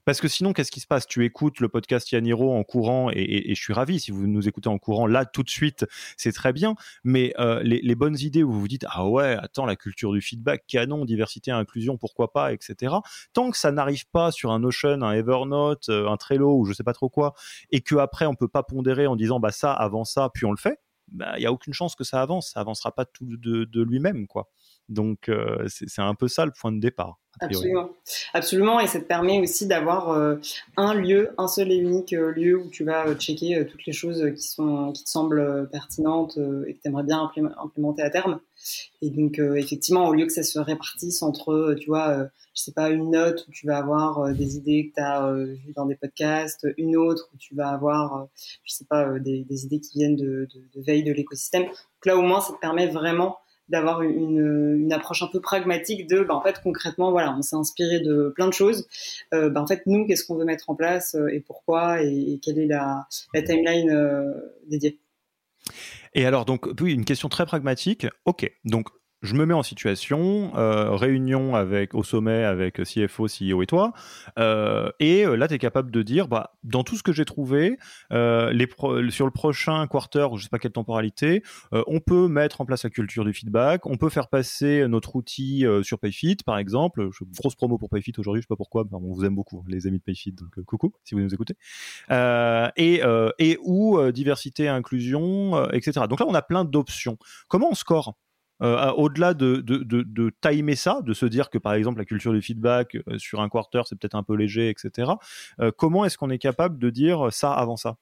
Parce que sinon, qu'est-ce qui se passe? Tu écoutes le podcast Yaniro en courant, et, je suis ravi si vous nous écoutez en courant là tout de suite, c'est très bien. Mais euh, les, bonnes idées où vous vous dites ah ouais, attends la culture du feedback, canon, diversité, inclusion, pourquoi pas, etc. Tant que ça n'arrive pas sur un Notion, un Evernote, euh, un Trello ou je sais pas trop quoi, et que après on peut pas pondérer en disant bah ça avant ça, puis on le fait, bah il y a aucune chance que ça avance. Ça avancera pas tout de, de lui-même quoi. Donc euh, c'est un peu ça le point de départ. Absolument. Absolument, et ça te permet aussi d'avoir euh, un lieu, un seul et unique euh, lieu où tu vas checker toutes les choses qui, sont, qui te semblent pertinentes et que tu aimerais bien implémenter à terme. Et donc, effectivement, au lieu que ça se répartisse entre, tu vois, je sais pas, une note où tu vas avoir des idées que tu as vues dans des podcasts, une autre où tu vas avoir, je sais pas, des, idées qui viennent de, de veille de l'écosystème. Donc là, au moins, ça te permet vraiment d'avoir une, une, approche un peu pragmatique de, bah, en fait, concrètement, voilà, on s'est inspiré de plein de choses. Euh, bah, en fait, nous, qu'est-ce qu'on veut mettre en place euh, et pourquoi et, quelle est la, timeline euh, dédiée? Et alors, donc, oui, une question très pragmatique. Ok, donc je me mets en situation, euh, réunion avec au sommet avec CFO, CEO et toi, euh, et euh, là tu es capable de dire, bah, dans tout ce que j'ai trouvé, sur le prochain quarter, ou je sais pas quelle temporalité, on peut mettre en place la culture du feedback, on peut faire passer notre outil sur PayFit par exemple, grosse promo pour PayFit aujourd'hui, je sais pas pourquoi, on vous aime beaucoup les amis de PayFit, donc coucou si vous nous écoutez, et, et ou diversité, inclusion, etc. Donc là on a plein d'options. Comment on score? Euh, au-delà de, de, de, timer ça, de se dire que par exemple la culture du feedback euh, sur un quarter c'est peut-être un peu léger, etc. Euh, comment est-ce qu'on est capable de dire ça avant ça?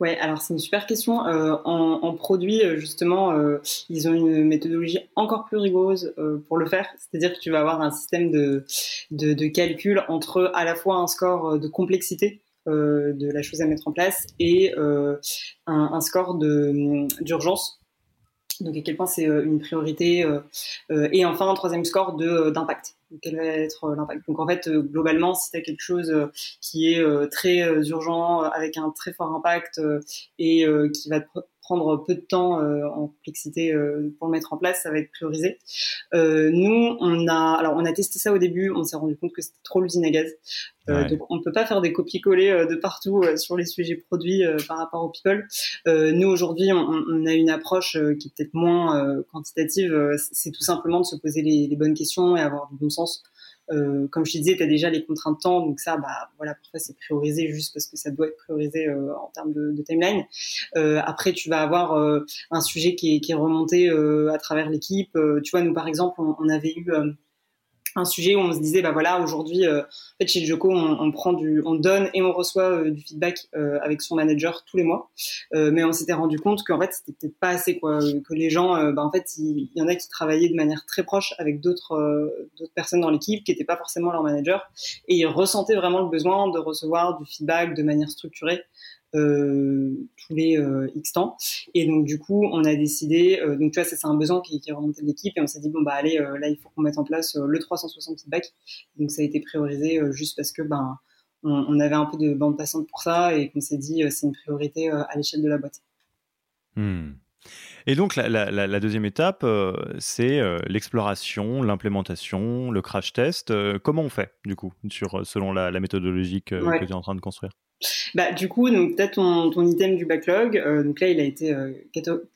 Ouais, alors c'est une super question. en, produit, justement, ils ont une méthodologie encore plus rigoureuse pour le faire. C'est-à-dire que tu vas avoir un système de, de, de, calcul entre à la fois un score de complexité de la chose à mettre en place et un, un, score d'urgence donc à quel point c'est euh, une priorité, euh, euh, et enfin un troisième score d'impact. Quel va être l'impact? Donc en fait, globalement, si tu as quelque chose qui est très urgent, avec un très fort impact et qui va te prendre peu de temps en complexité pour le mettre en place, ça va être priorisé. nous, on a, alors on a testé ça au début, on s'est rendu compte que c'était trop l'usine à gaz. Donc on ne peut pas faire des copier-coller de partout sur les sujets produits par rapport au people. nous aujourd'hui, on, on, a une approche qui est peut-être moins quantitative. c'est tout simplement de se poser les, les bonnes questions et avoir du bon sens euh, comme je te disais, tu as déjà les contraintes de temps, donc ça, bah, voilà, parfois c'est priorisé juste parce que ça doit être priorisé euh, en termes de, timeline. Euh, après, tu vas avoir un sujet qui est, remonté à travers l'équipe. tu vois, nous par exemple, on avait eu un sujet où on se disait bah voilà aujourd'hui euh, en fait chez Joko on, on, prend du on donne et on reçoit euh, du feedback euh, avec son manager tous les mois. Mais on s'était rendu compte qu'en fait c'était peut-être pas assez quoi. Que les gens bah en fait il, y en a qui travaillaient de manière très proche avec d'autres d'autres personnes dans l'équipe qui n'étaient pas forcément leur manager et ils ressentaient vraiment le besoin de recevoir du feedback de manière structurée euh, tous les euh, X temps. Et donc du coup, on a décidé, euh, donc tu vois, c'est un besoin qui, qui est remonté de l'équipe et on s'est dit bon bah allez, là il faut qu'on mette en place le 360 feedback. Donc ça a été priorisé juste parce que ben on, avait un peu de bande passante pour ça et qu'on s'est dit c'est une priorité à l'échelle de la boîte. Hmm. Et donc la, la, la, deuxième étape, c'est l'exploration, l'implémentation, le crash test. comment on fait du coup, sur, selon la, méthodologie que, que tu es en train de construire? Bah, du coup, donc peut-être ton, ton, item du backlog. Euh, donc là, il a été euh,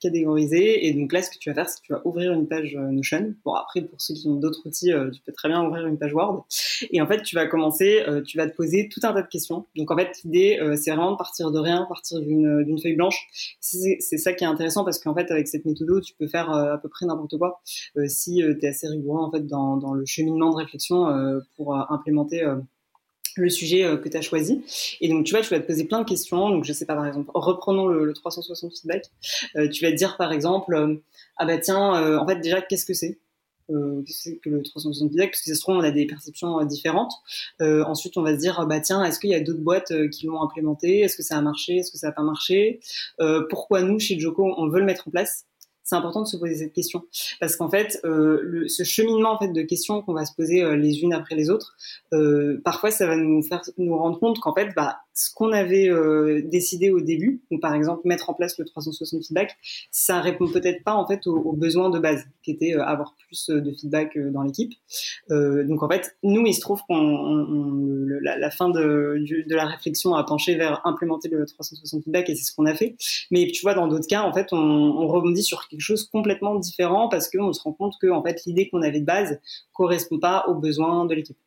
catégorisé. Et donc là, ce que tu vas faire, c'est que tu vas ouvrir une page euh, Notion. Bon, après, pour ceux qui ont d'autres outils, tu peux très bien ouvrir une page Word. Et en fait, tu vas commencer, tu vas te poser tout un tas de questions. Donc en fait, l'idée, c'est vraiment de partir de rien, partir d'une feuille blanche. C'est ça qui est intéressant parce qu'en fait, avec cette méthode, tu peux faire à peu près n'importe quoi si tu es assez rigoureux en fait dans le cheminement de réflexion pour implémenter le sujet euh, que tu as choisi. Et donc, tu vois, tu vas te poser plein de questions. Donc, je sais pas, par exemple, reprenons le, 360 feedback. Euh, tu vas te dire, par exemple, euh, ah bah tiens, en fait, déjà, qu'est-ce que c'est Qu'est-ce que le 360 feedback? Parce que ça se trouve, on a des perceptions différentes. ensuite, on va se dire, bah tiens, est-ce qu'il y a d'autres boîtes qui l'ont implémenté? Est-ce que ça a marché? Est-ce que ça n'a pas marché? Pourquoi nous, chez Joko, on veut le mettre en place? C'est important de se poser cette question. Parce qu'en fait, euh, le, ce cheminement en fait de questions qu'on va se poser euh, les unes après les autres, euh, parfois ça va nous faire nous rendre compte qu'en fait, bah, ce qu'on avait euh, décidé au début, donc par exemple mettre en place le 360 feedback, ça répond peut-être pas en fait aux, besoins de base, qui était euh, avoir plus de feedback dans l'équipe. donc en fait, nous, il se trouve qu'on la, la, fin de, de la réflexion a penché vers implémenter le 360 feedback et c'est ce qu'on a fait. Mais tu vois, dans d'autres cas, en fait, on, on rebondit sur quelque chose complètement différent parce qu'on se rend compte que en fait l'idée qu'on avait de base correspond pas aux besoins de l'équipe.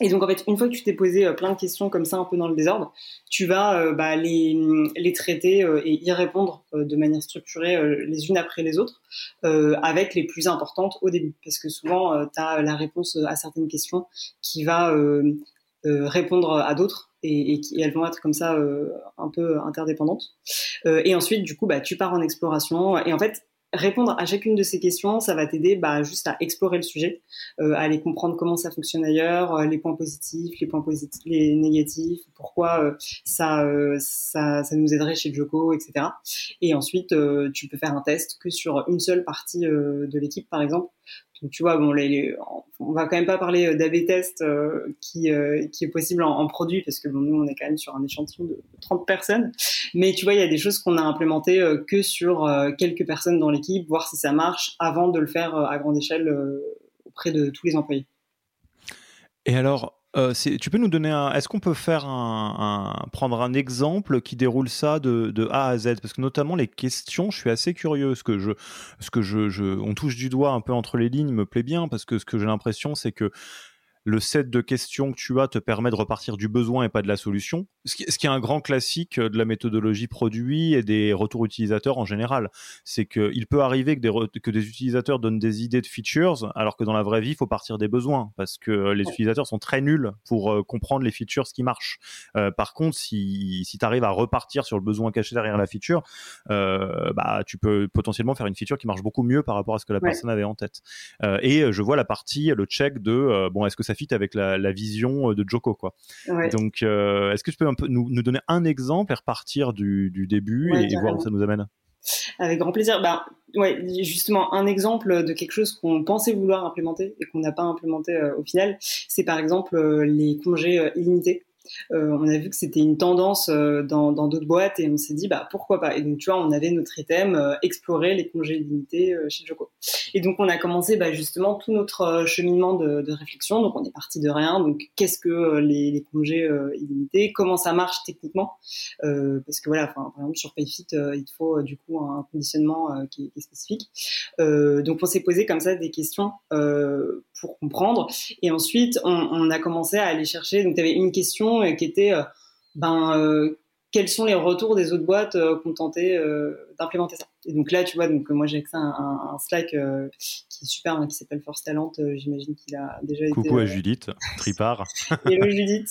Et donc en fait, une fois que tu t'es posé euh, plein de questions comme ça, un peu dans le désordre, tu vas euh, bah, les, traiter euh, et y répondre de manière structurée les unes après les autres, avec les plus importantes au début, parce que souvent tu as la réponse à certaines questions qui va répondre à d'autres et, et, elles vont être comme ça un peu interdépendantes. et ensuite, du coup, bah, tu pars en exploration et en fait répondre à chacune de ces questions, ça va t'aider bah, juste à explorer le sujet, euh, à aller comprendre comment ça fonctionne ailleurs, euh, les points positifs, les points positifs, les négatifs, pourquoi euh, ça, ça, ça nous aiderait chez Joko, etc. Et ensuite, tu peux faire un test que sur une seule partie de l'équipe, par exemple, donc tu vois, bon, les, on va quand même pas parler euh, d'AB test euh, qui, euh, qui est possible en, produit parce que bon, nous on est quand même sur un échantillon de 30 personnes. Mais tu vois, il y a des choses qu'on a implémentées que sur quelques personnes dans l'équipe, voir si ça marche avant de le faire à grande échelle auprès de tous les employés. Et alors, euh, tu peux nous donner un. Est-ce qu'on peut faire un, prendre un exemple qui déroule ça de, de, A à Z? Parce que notamment les questions, je suis assez curieux. Ce que je, ce que je, je, on touche du doigt un peu entre les lignes me plaît bien parce que ce que j'ai l'impression, c'est que le set de questions que tu as te permet de repartir du besoin et pas de la solution. Ce qui, est un grand classique de la méthodologie produit et des retours utilisateurs en général. C'est qu'il peut arriver que des, que des utilisateurs donnent des idées de features, alors que dans la vraie vie, il faut partir des besoins, parce que les utilisateurs sont très nuls pour euh, comprendre les features qui marchent. Euh, par contre, si, si tu arrives à repartir sur le besoin caché derrière la feature, euh, bah, tu peux potentiellement faire une feature qui marche beaucoup mieux par rapport à ce que la personne avait en tête. et je vois la partie, le check de, bon, est-ce que ça fit avec la, vision euh, de Joko quoi. Donc euh, est-ce que tu peux un peu nous, donner un exemple et repartir du, début et, voir où ça nous amène? Avec grand plaisir. Bah, ouais, justement, un exemple de quelque chose qu'on pensait vouloir implémenter et qu'on n'a pas implémenté euh, au final, c'est par exemple les congés illimités. Euh, on a vu que c'était une tendance euh, dans d'autres boîtes et on s'est dit bah pourquoi pas? Et donc tu vois, on avait notre euh, explorer les congés limités chez Joko. Et donc on a commencé bah, justement tout notre cheminement de, réflexion. Donc on est parti de rien. Donc qu'est-ce que les, les, congés illimités? Comment ça marche techniquement? Parce que voilà, par exemple sur Payfit, il faut du coup un conditionnement qui, est spécifique. donc on s'est posé comme ça des questions pour comprendre. Et ensuite on, a commencé à aller chercher. Donc tu avais une question qui était euh, ben euh, quels sont les retours des autres boîtes euh, qui ont tenté d'implémenter ça. Et donc là, tu vois, donc moi j'ai accès à un, Slack qui est super, hein, qui s'appelle Force Talent. J'imagine qu'il a déjà été. Coucou à Judith Tripart. Hello Judith.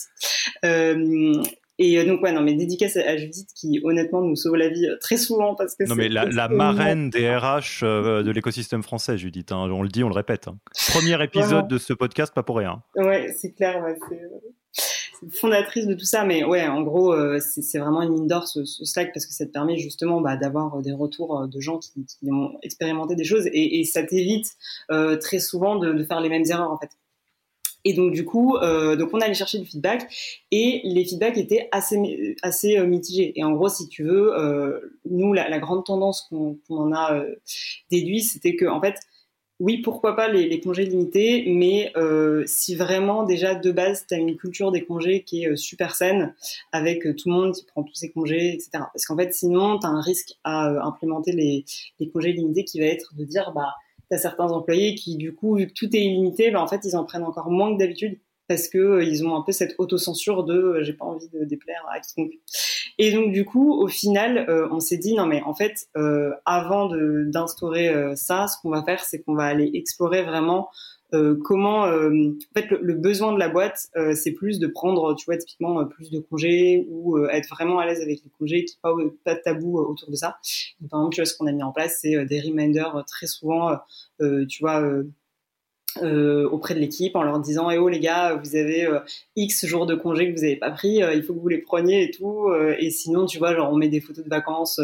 et donc ouais, non, mais dédicace à Judith qui honnêtement nous sauve la vie très souvent parce que. Non mais la, marraine des RH de l'écosystème français, Judith. Hein, on le dit, on le répète. Hein. Premier épisode de ce podcast, pas pour rien. Ouais, c'est clair. Ouais, fondatrice de tout ça, mais ouais, en gros, euh, c'est vraiment une mine d'or ce, Slack parce que ça te permet justement bah, d'avoir euh, des retours euh, de gens qui, ont expérimenté des choses et, ça t'évite très souvent de, faire les mêmes erreurs en fait. Et donc du coup, donc on allait chercher du feedback et les feedbacks étaient assez assez mitigés. Et en gros, si tu veux, nous la, grande tendance qu'on en a déduit, c'était que en fait oui, pourquoi pas les, congés limités, mais euh, si vraiment déjà de base tu une culture des congés qui est euh, super saine, avec euh, tout le monde qui prend tous ses congés, etc. Parce qu'en fait, sinon, tu as un risque à implémenter les, congés limités qui va être de dire, bah, tu as certains employés qui, du coup, vu que tout est illimité, bah, en fait, ils en prennent encore moins que d'habitude parce que ils ont un peu cette autocensure de j'ai pas envie de déplaire à quiconque. Et donc du coup, au final, euh, on s'est dit non mais en fait, avant d'instaurer ça, ce qu'on va faire, c'est qu'on va aller explorer vraiment comment en fait le, besoin de la boîte c'est plus de prendre tu vois typiquement plus de congés ou être vraiment à l'aise avec les congés qui pas pas de tabou autour de ça. Par exemple tu vois ce qu'on a mis en place c'est des reminders très souvent tu vois euh, auprès de l'équipe en leur disant eh oh les gars vous avez euh, x jours de congé que vous n'avez pas pris euh, il faut que vous les preniez et tout et sinon tu vois genre on met des photos de vacances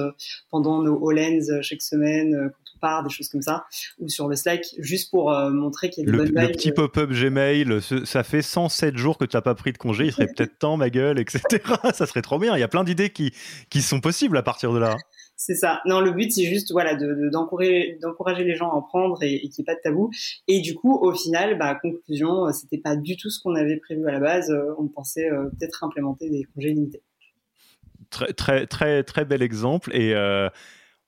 pendant nos Hollands chaque semaine quand on part des choses comme ça ou sur le Slack juste pour montrer qu'il y a des le, bonnes le petit pop-up Gmail ça fait 107 jours que tu n'as pas pris de congé il serait peut-être temps ma gueule etc ça serait trop bien. Il y a plein d'idées qui qui sont possibles à partir de là c'est ça. Non, le but c'est juste voilà de d'encourager d'encourager les gens à en prendre et, et qu'il n'y ait pas de tabou. Et du coup, au final, bah conclusion, euh, c'était pas du tout ce qu'on avait prévu à la base. Euh, on pensait euh, peut-être implémenter des congés limités. Très très très très bel exemple et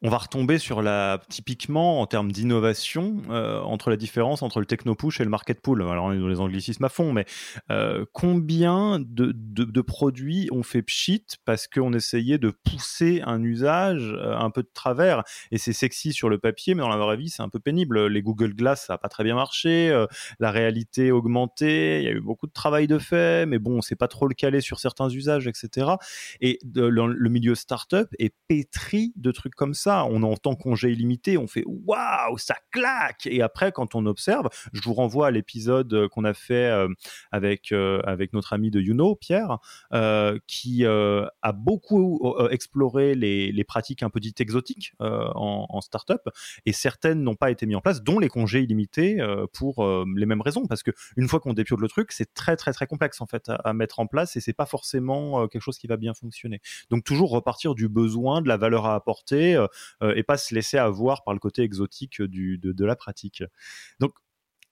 on va retomber sur la typiquement en termes d'innovation euh, entre la différence entre le techno-push et le market pool. Alors on est dans les anglicismes à fond, mais euh, combien de, de, produits ont fait pchit parce qu'on essayait de pousser un usage euh, un peu de travers? Et c'est sexy sur le papier, mais dans la vraie vie c'est un peu pénible. Les Google Glass ça a pas très bien marché, la réalité augmentée, il y a eu beaucoup de travail de fait, mais bon on sait pas trop le caler sur certains usages, etc. Et le, le milieu startup est pétri de trucs comme ça on entend congé illimité, on fait waouh, ça claque. Et après, quand on observe, je vous renvoie à l'épisode euh, qu'on a fait euh, avec euh, avec notre ami de Youno, Pierre, qui a beaucoup exploré les, pratiques un peu dites exotiques en, startup, et certaines n'ont pas été mises en place, dont les congés illimités pour les mêmes raisons, parce que une fois qu'on dépiote le truc, c'est très très très complexe en fait à, à mettre en place, et c'est pas forcément quelque chose qui va bien fonctionner. Donc toujours repartir du besoin, de la valeur à apporter, et pas se laisser avoir par le côté exotique du, de, la pratique. Donc,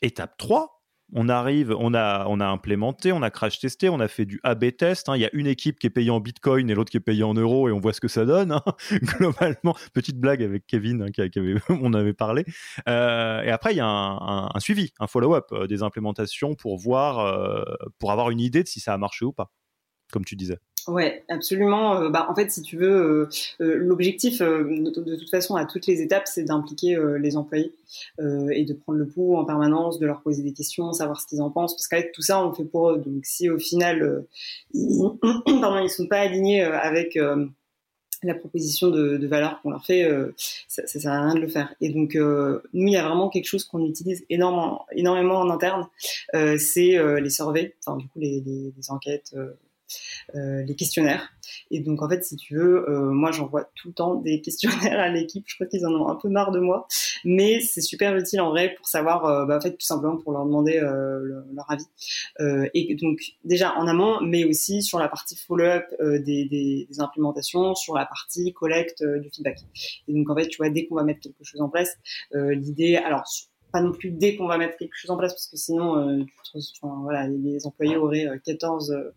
étape 3, on arrive, on a, on a implémenté, on a crash testé, on a fait du A/B test. Hein. Il y a une équipe qui est payée en Bitcoin et l'autre qui est payée en euros et on voit ce que ça donne. Hein. Globalement, petite blague avec Kevin hein, qui, avait, on avait parlé. Euh, et après, il y a un, suivi, un follow-up euh, des implémentations pour voir, pour avoir une idée de si ça a marché ou pas, comme tu disais. Ouais, absolument. Euh, bah, en fait, si tu veux, euh, euh, l'objectif, de, toute façon, à toutes les étapes, c'est d'impliquer les employés et de prendre le pouls en permanence, de leur poser des questions, savoir ce qu'ils en pensent, parce qu'avec tout ça, on le fait pour eux. Donc, si au final, ils, pardon, ils sont pas alignés avec la proposition de, valeur qu'on leur fait, ça, ça sert à rien de le faire. Et donc, nous, il y a vraiment quelque chose qu'on utilise énormément, énormément en interne, c'est les surveys, du coup, les, les enquêtes les questionnaires. Et donc, en fait, si tu veux, moi, j'envoie tout le temps des questionnaires à l'équipe. Je crois qu'ils en ont un peu marre de moi. Mais c'est super utile en vrai pour savoir, bah, en fait, tout simplement pour leur demander leur avis. et donc, déjà en amont, mais aussi sur la partie follow-up des, des, des, implémentations, sur la partie collecte du feedback. Et donc, en fait, tu vois, dès qu'on va mettre quelque chose en place, l'idée, alors, pas non plus dès qu'on va mettre quelque chose en place parce que sinon euh, enfin, voilà, les employés auraient 14 euh, euh,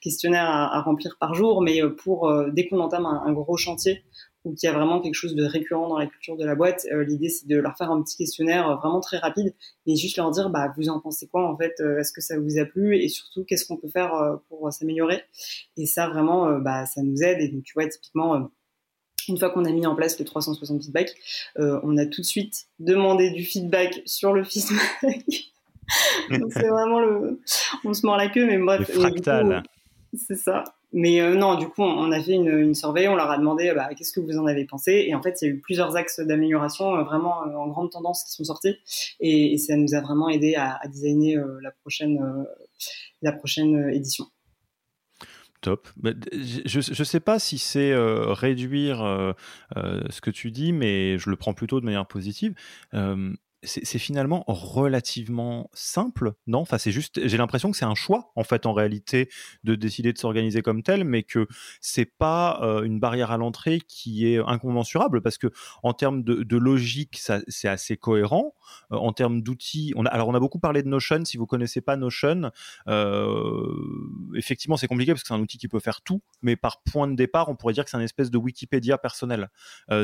questionnaires à, remplir par jour mais euh, pour dès qu'on entame un, gros chantier ou qu'il y a vraiment quelque chose de récurrent dans la culture de la boîte l'idée c'est de leur faire un petit questionnaire vraiment très rapide et juste leur dire bah vous en pensez quoi en fait est-ce que ça vous a plu et surtout qu'est-ce qu'on peut faire pour s'améliorer. Et ça vraiment bah ça nous aide et donc tu vois typiquement une fois qu'on a mis en place le 360 feedback, euh, on a tout de suite demandé du feedback sur le feedback. Donc c'est vraiment le, on se mord la queue, mais bref. fractal. C'est ça. Mais euh, non, du coup, on, a fait une, une surveille, on leur a demandé bah, qu'est-ce que vous en avez pensé? Et en fait, il y a eu plusieurs axes d'amélioration euh, vraiment en grande tendance qui sont sortis. Et, ça nous a vraiment aidé à, à designer la prochaine, la prochaine édition. Top. Je ne sais pas si c'est euh, réduire euh, euh, ce que tu dis, mais je le prends plutôt de manière positive c'est finalement relativement simple, non? Enfin, c'est juste, j'ai l'impression que c'est un choix en fait en réalité de décider de s'organiser comme tel, mais que c'est pas une barrière à l'entrée qui est incommensurable parce que en termes de, logique, c'est assez cohérent. En termes d'outils, on a, alors on a beaucoup parlé de Notion. Si vous connaissez pas Notion, effectivement, c'est compliqué parce que c'est un outil qui peut faire tout, mais par point de départ, on pourrait dire que c'est une espèce de Wikipédia personnel.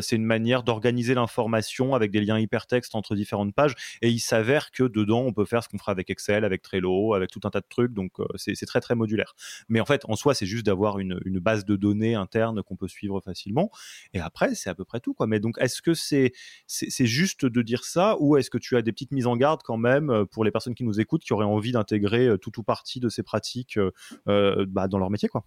c'est une manière d'organiser l'information avec des liens hypertextes entre différents de page et il s'avère que dedans on peut faire ce qu'on fera avec Excel, avec Trello, avec tout un tas de trucs, donc euh, c'est très très modulaire. Mais en fait, en soi, c'est juste d'avoir une, base de données interne qu'on peut suivre facilement. Et après, c'est à peu près tout. Quoi. Mais donc, est-ce que c'est juste de dire ça ou est-ce que tu as des petites mises en garde quand même euh, pour les personnes qui nous écoutent qui auraient envie d'intégrer euh, tout ou partie de ces pratiques bah, dans leur métier quoi?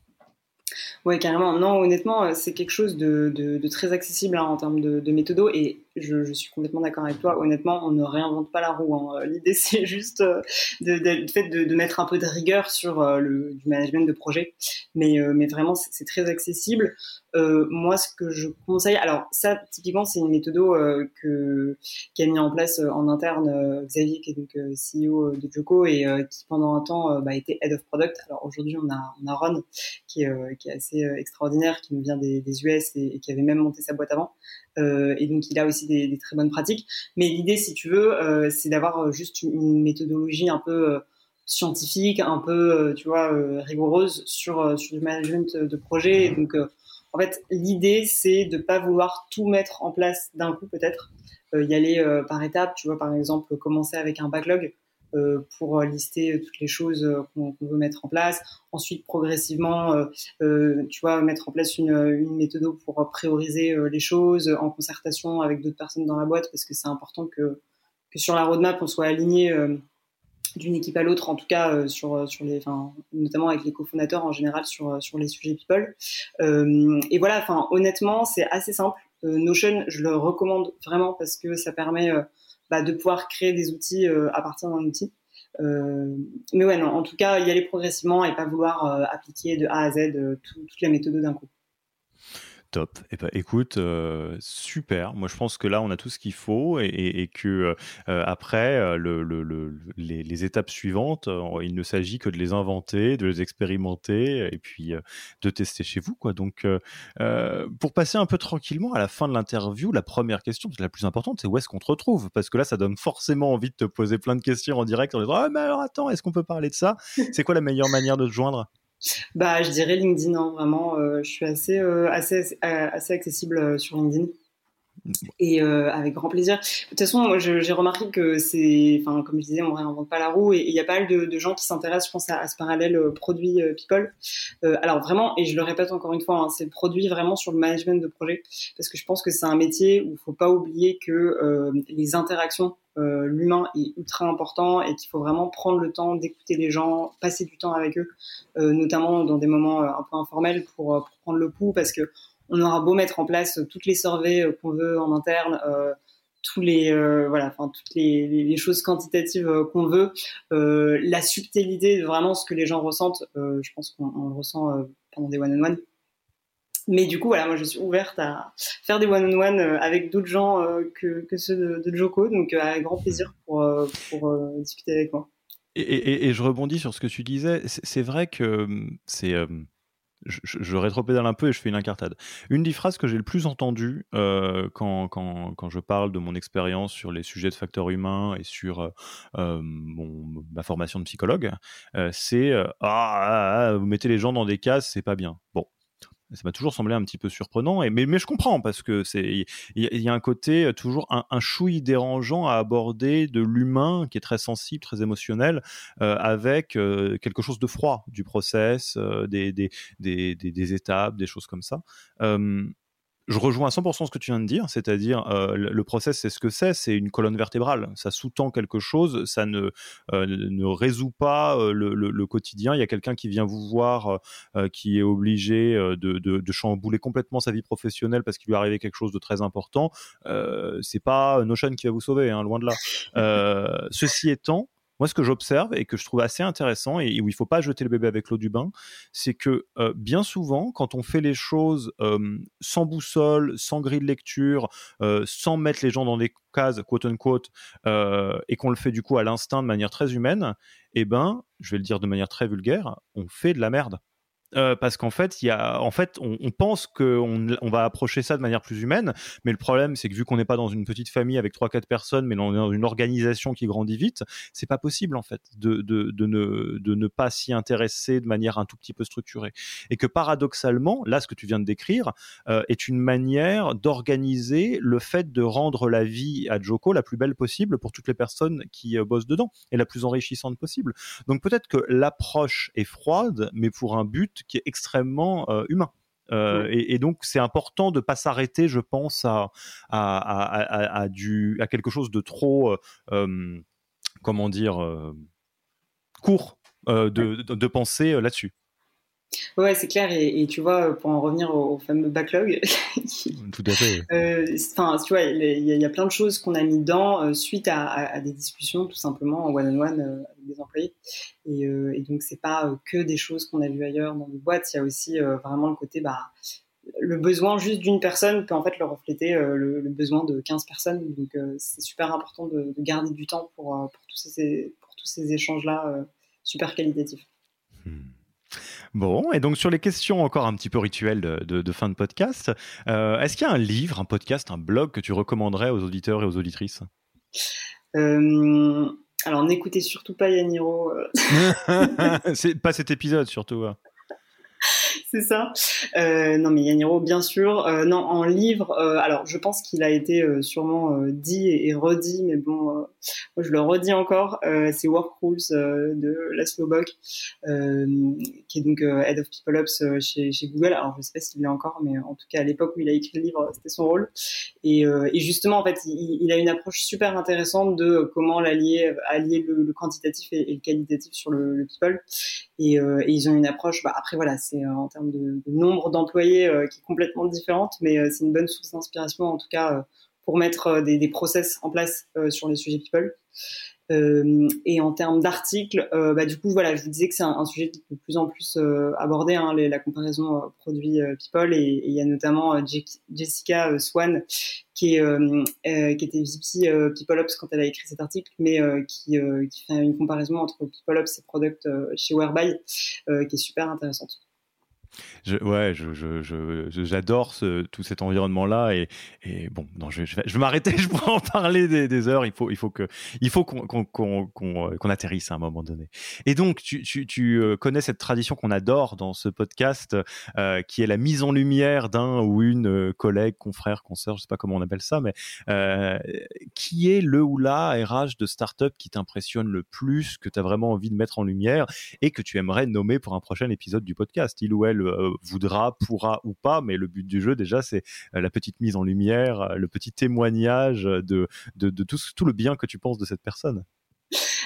Ouais, carrément. Non, honnêtement, c'est quelque chose de, de, très accessible hein, en termes de, de méthodo et je, suis complètement d'accord avec toi. Honnêtement, on ne réinvente pas la roue. Hein. L'idée, c'est juste euh, de, fait de, mettre un peu de rigueur sur euh, le du management de projet, mais euh, vraiment, c'est très accessible. moi, ce que je conseille, alors ça, typiquement, c'est une méthode que qui a mis en place en interne Xavier, qui est donc CEO de Joko et qui pendant un temps bah, était head of product. Alors aujourd'hui, on a on a Ron qui est assez extraordinaire, qui nous vient des, US et, qui avait même monté sa boîte avant. Euh, et donc il a aussi des, très bonnes pratiques. Mais l'idée, si tu veux, euh, c'est d'avoir euh, juste une méthodologie un peu scientifique, un peu, tu vois, rigoureuse sur sur du management de projet. donc en fait, l'idée, c'est de pas vouloir tout mettre en place d'un coup, peut-être, y aller par étapes. Tu vois, par exemple, commencer avec un backlog pour lister toutes les choses euh, qu'on veut mettre en place. Ensuite, progressivement, euh, tu vois, mettre en place une, méthode pour prioriser les choses en concertation avec d'autres personnes dans la boîte, parce que c'est important que, sur la roadmap, on soit aligné d'une équipe à l'autre, en tout cas sur, les, notamment avec les cofondateurs en général sur, sur les sujets people. et voilà, honnêtement, c'est assez simple. Notion, je le recommande vraiment parce que ça permet bah, de pouvoir créer des outils euh, à partir d'un outil. Euh, mais ouais, non, en tout cas, y aller progressivement et pas vouloir euh, appliquer de A à Z toutes les méthodes d'un coup. Top. Et eh ben, écoute, euh, super. Moi, je pense que là, on a tout ce qu'il faut et, que euh, après, euh, le, les, étapes suivantes, il ne s'agit que de les inventer, de les expérimenter et puis de tester chez vous, quoi. Donc, pour passer un peu tranquillement à la fin de l'interview, la première question, la plus importante, c'est où est-ce qu'on te retrouve? Parce que là, ça donne forcément envie de te poser plein de questions en direct en disant ah mais alors attends, est-ce qu'on peut parler de ça? C'est quoi la meilleure manière de te joindre? Bah, je dirais LinkedIn, hein, vraiment. Euh, je suis assez, euh, assez, euh, assez accessible sur LinkedIn. Et avec grand plaisir. De toute façon, j'ai remarqué que c'est, enfin, comme je disais, on réinvente pas la roue et il y a pas mal de, gens qui s'intéressent, je pense, à, ce parallèle produit people. alors vraiment, et je le répète encore une fois, hein, c'est le produit vraiment sur le management de projet, parce que je pense que c'est un métier où il faut pas oublier que les interactions euh, l'humain est ultra important et qu'il faut vraiment prendre le temps d'écouter les gens, passer du temps avec eux, euh, notamment dans des moments euh, un peu informels pour, prendre le pouls parce que on aura beau mettre en place toutes les surveys qu'on veut en interne, tous les voilà enfin toutes les, choses quantitatives qu'on veut la subtilité de vraiment ce que les gens ressentent je pense qu'on le ressent pendant des one on one mais du coup, voilà, moi, je suis ouverte à faire des one-on-one avec d'autres gens que, ceux de, Joko, donc avec grand plaisir pour, pour discuter avec moi. Et, je rebondis sur ce que tu disais. C'est vrai que c'est. Je, je, rétropédale un peu et je fais une incartade. Une des phrases que j'ai le plus entendues euh, quand, quand, quand, je parle de mon expérience sur les sujets de facteurs humains et sur euh, euh, mon, ma formation de psychologue, c'est ah, ah, ah, vous mettez les gens dans des cases, c'est pas bien. Bon, ça m'a toujours semblé un petit peu surprenant, mais, je comprends parce que il y, a un côté euh, toujours un, un chouille dérangeant à aborder de l'humain qui est très sensible, très émotionnel, euh, avec euh, quelque chose de froid du process, des, étapes, des choses comme ça je rejoins à 100% ce que tu viens de dire, c'est-à-dire euh, le process, c'est ce que c'est, c'est une colonne vertébrale. Ça sous-tend quelque chose, ça ne, euh, ne résout pas euh, le, le, le, quotidien. Il y a quelqu'un qui vient vous voir, euh, qui est obligé de, de, de, chambouler complètement sa vie professionnelle parce qu'il lui est arrivé quelque chose de très important. c'est pas Notion qui va vous sauver, hein, loin de là. ceci étant, moi, ce que j'observe et que je trouve assez intéressant et où il ne faut pas jeter le bébé avec l'eau du bain, c'est que euh, bien souvent, quand on fait les choses euh, sans boussole, sans grille de lecture, euh, sans mettre les gens dans des cases, quote unquote, et qu'on le fait du coup à l'instinct de manière très humaine, eh ben, je vais le dire de manière très vulgaire, on fait de la merde. Euh, parce qu'en fait, y a, en fait, on, pense qu'on on va approcher ça de manière plus humaine, mais le problème, c'est que vu qu'on n'est pas dans une petite famille avec trois quatre personnes, mais dans une organisation qui grandit vite, c'est pas possible en fait de, de, de, ne, de ne pas s'y intéresser de manière un tout petit peu structurée. Et que paradoxalement, là, ce que tu viens de décrire euh, est une manière d'organiser le fait de rendre la vie à Joko la plus belle possible pour toutes les personnes qui euh, bossent dedans et la plus enrichissante possible. Donc peut-être que l'approche est froide, mais pour un but qui est extrêmement euh, humain. Euh, et, donc c'est important de pas s'arrêter, je pense, à, à, à, du, à quelque chose de trop, euh, comment dire, court de, de, penser là-dessus. Ouais, c'est clair. Et, tu vois, pour en revenir au, fameux backlog, tout à fait. Enfin, tu vois, il y, a plein de choses qu'on a mis dedans suite à, des discussions, tout simplement en one-on-one des employés. Et, euh, et donc, c'est pas euh, que des choses qu'on a vues ailleurs dans les boîtes. Il y a aussi euh, vraiment le côté, bah, le besoin juste d'une personne peut en fait le refléter le, besoin de 15 personnes. Donc, c'est super important de, garder du temps pour, pour, tous, ces, pour tous ces échanges-là super qualitatifs. Hmm. Bon, et donc sur les questions encore un petit peu rituelles de, de, fin de podcast, est-ce qu'il y a un livre, un podcast, un blog que tu recommanderais aux auditeurs et aux auditrices? Alors n'écoutez surtout pas Yaniro. Euh. c'est pas cet épisode surtout. Hein. c'est ça. Euh, non, mais Yaniro, bien sûr. Euh, non, en livre, euh, alors je pense qu'il a été sûrement dit et, redit, mais bon, moi je le redis encore. c'est Work Rules de Laszlo Bock, qui est donc Head of People Ops chez, Google. Alors je sais pas s'il l'est encore, mais en tout cas à l'époque où il a écrit le livre, c'était son rôle. Et, justement, en fait, il, a une approche super intéressante de comment l'allier, allier le, quantitatif et, le qualitatif sur le, le people. Et, et, ils ont une approche. Bah, après voilà, c'est en termes de, nombre d'employés euh, qui est complètement différente, mais euh, c'est une bonne source d'inspiration en tout cas euh, pour mettre des, process en place sur les sujets people. Et en termes d'articles, bah, du coup, voilà, je vous disais que c'est un, sujet qui est de plus en plus abordé, hein, la comparaison produit people, et il y a notamment Jessica Swan qui, était VP People Ops quand elle a écrit cet article, mais qui, qui fait une comparaison entre People Ops et Product chez Whereby, qui est super intéressante. Je, ouais, j'adore je, tout cet environnement-là et, et, bon, non, je, je vais, m'arrêter, je pourrais en parler des, heures. Il faut, il faut que, il faut qu'on qu'on qu'on qu'on atterrisse à un moment donné. Et donc, tu, tu, tu euh, connais cette tradition qu'on adore dans ce podcast, euh, qui est la mise en lumière d'un ou une euh, collègue, confrère, consoeur, je sais pas comment on appelle ça, mais euh, qui est le ou la RH de startup qui t'impressionne le plus, que tu as vraiment envie de mettre en lumière et que tu aimerais nommer pour un prochain épisode du podcast, il ou elle euh, voudra, pourra ou pas, mais le but du jeu déjà c'est euh, la petite mise en lumière, euh, le petit témoignage de, de, de tout, tout le bien que tu penses de cette personne.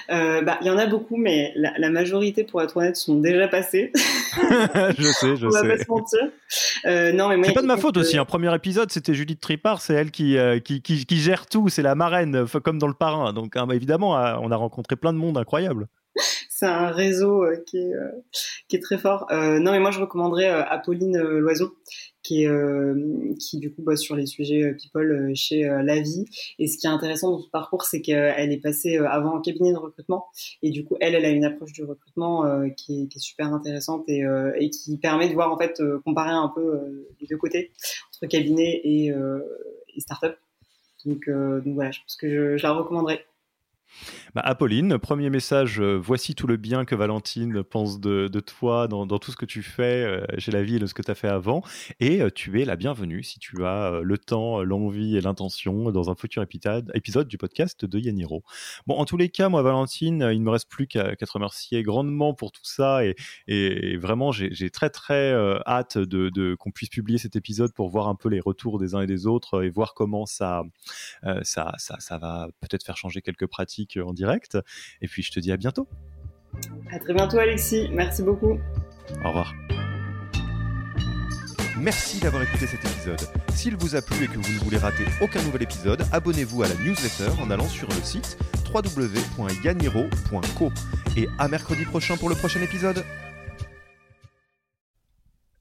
Euh, bah, il y en a beaucoup, mais la, la, majorité, pour être honnête, sont déjà passés. je sais, je On sais. va pas se mentir. Euh, non, mais moi, C'est pas de ma faute aussi. Un premier épisode, c'était Judith Tripart, c'est elle qui, euh, qui, qui, qui gère tout, c'est la marraine, comme dans le parrain. Donc hein, évidemment, on a rencontré plein de monde incroyable. C'est un réseau euh, qui, est, euh, qui est très fort. Euh, non, mais moi, je recommanderais Apolline Loison, qui du coup bosse sur les sujets euh, people chez La Vie. Et ce qui est intéressant dans son parcours, c'est qu'elle est passée avant en cabinet de recrutement, et du coup, elle, elle a une approche du recrutement qui, est, super intéressante et, qui permet de voir en fait comparer un peu les deux côtés entre cabinet et, et start-up. Donc, voilà, je pense que je la recommanderais. Bah, Apolline, premier message, euh, voici tout le bien que Valentine pense de, de toi dans, tout ce que tu fais euh, chez la de ce que tu as fait avant. Et euh, tu es la bienvenue si tu as le temps, l'envie et l'intention dans un futur épisode, du podcast de Yaniro. Bon, en tous les cas, moi, Valentine, il ne me reste plus qu'à te remercier grandement pour tout ça. Et, vraiment, j'ai très, très hâte de, qu'on puisse publier cet épisode pour voir un peu les retours des uns et des autres et voir comment ça, ça, ça, ça va peut-être faire changer quelques pratiques en direct. Et puis je te dis à bientôt. À très bientôt, Alexis. Merci beaucoup. Au revoir. Merci d'avoir écouté cet épisode. S'il vous a plu et que vous ne voulez rater aucun nouvel épisode, abonnez-vous à la newsletter en allant sur le site www.yaniro.co. Et à mercredi prochain pour le prochain épisode.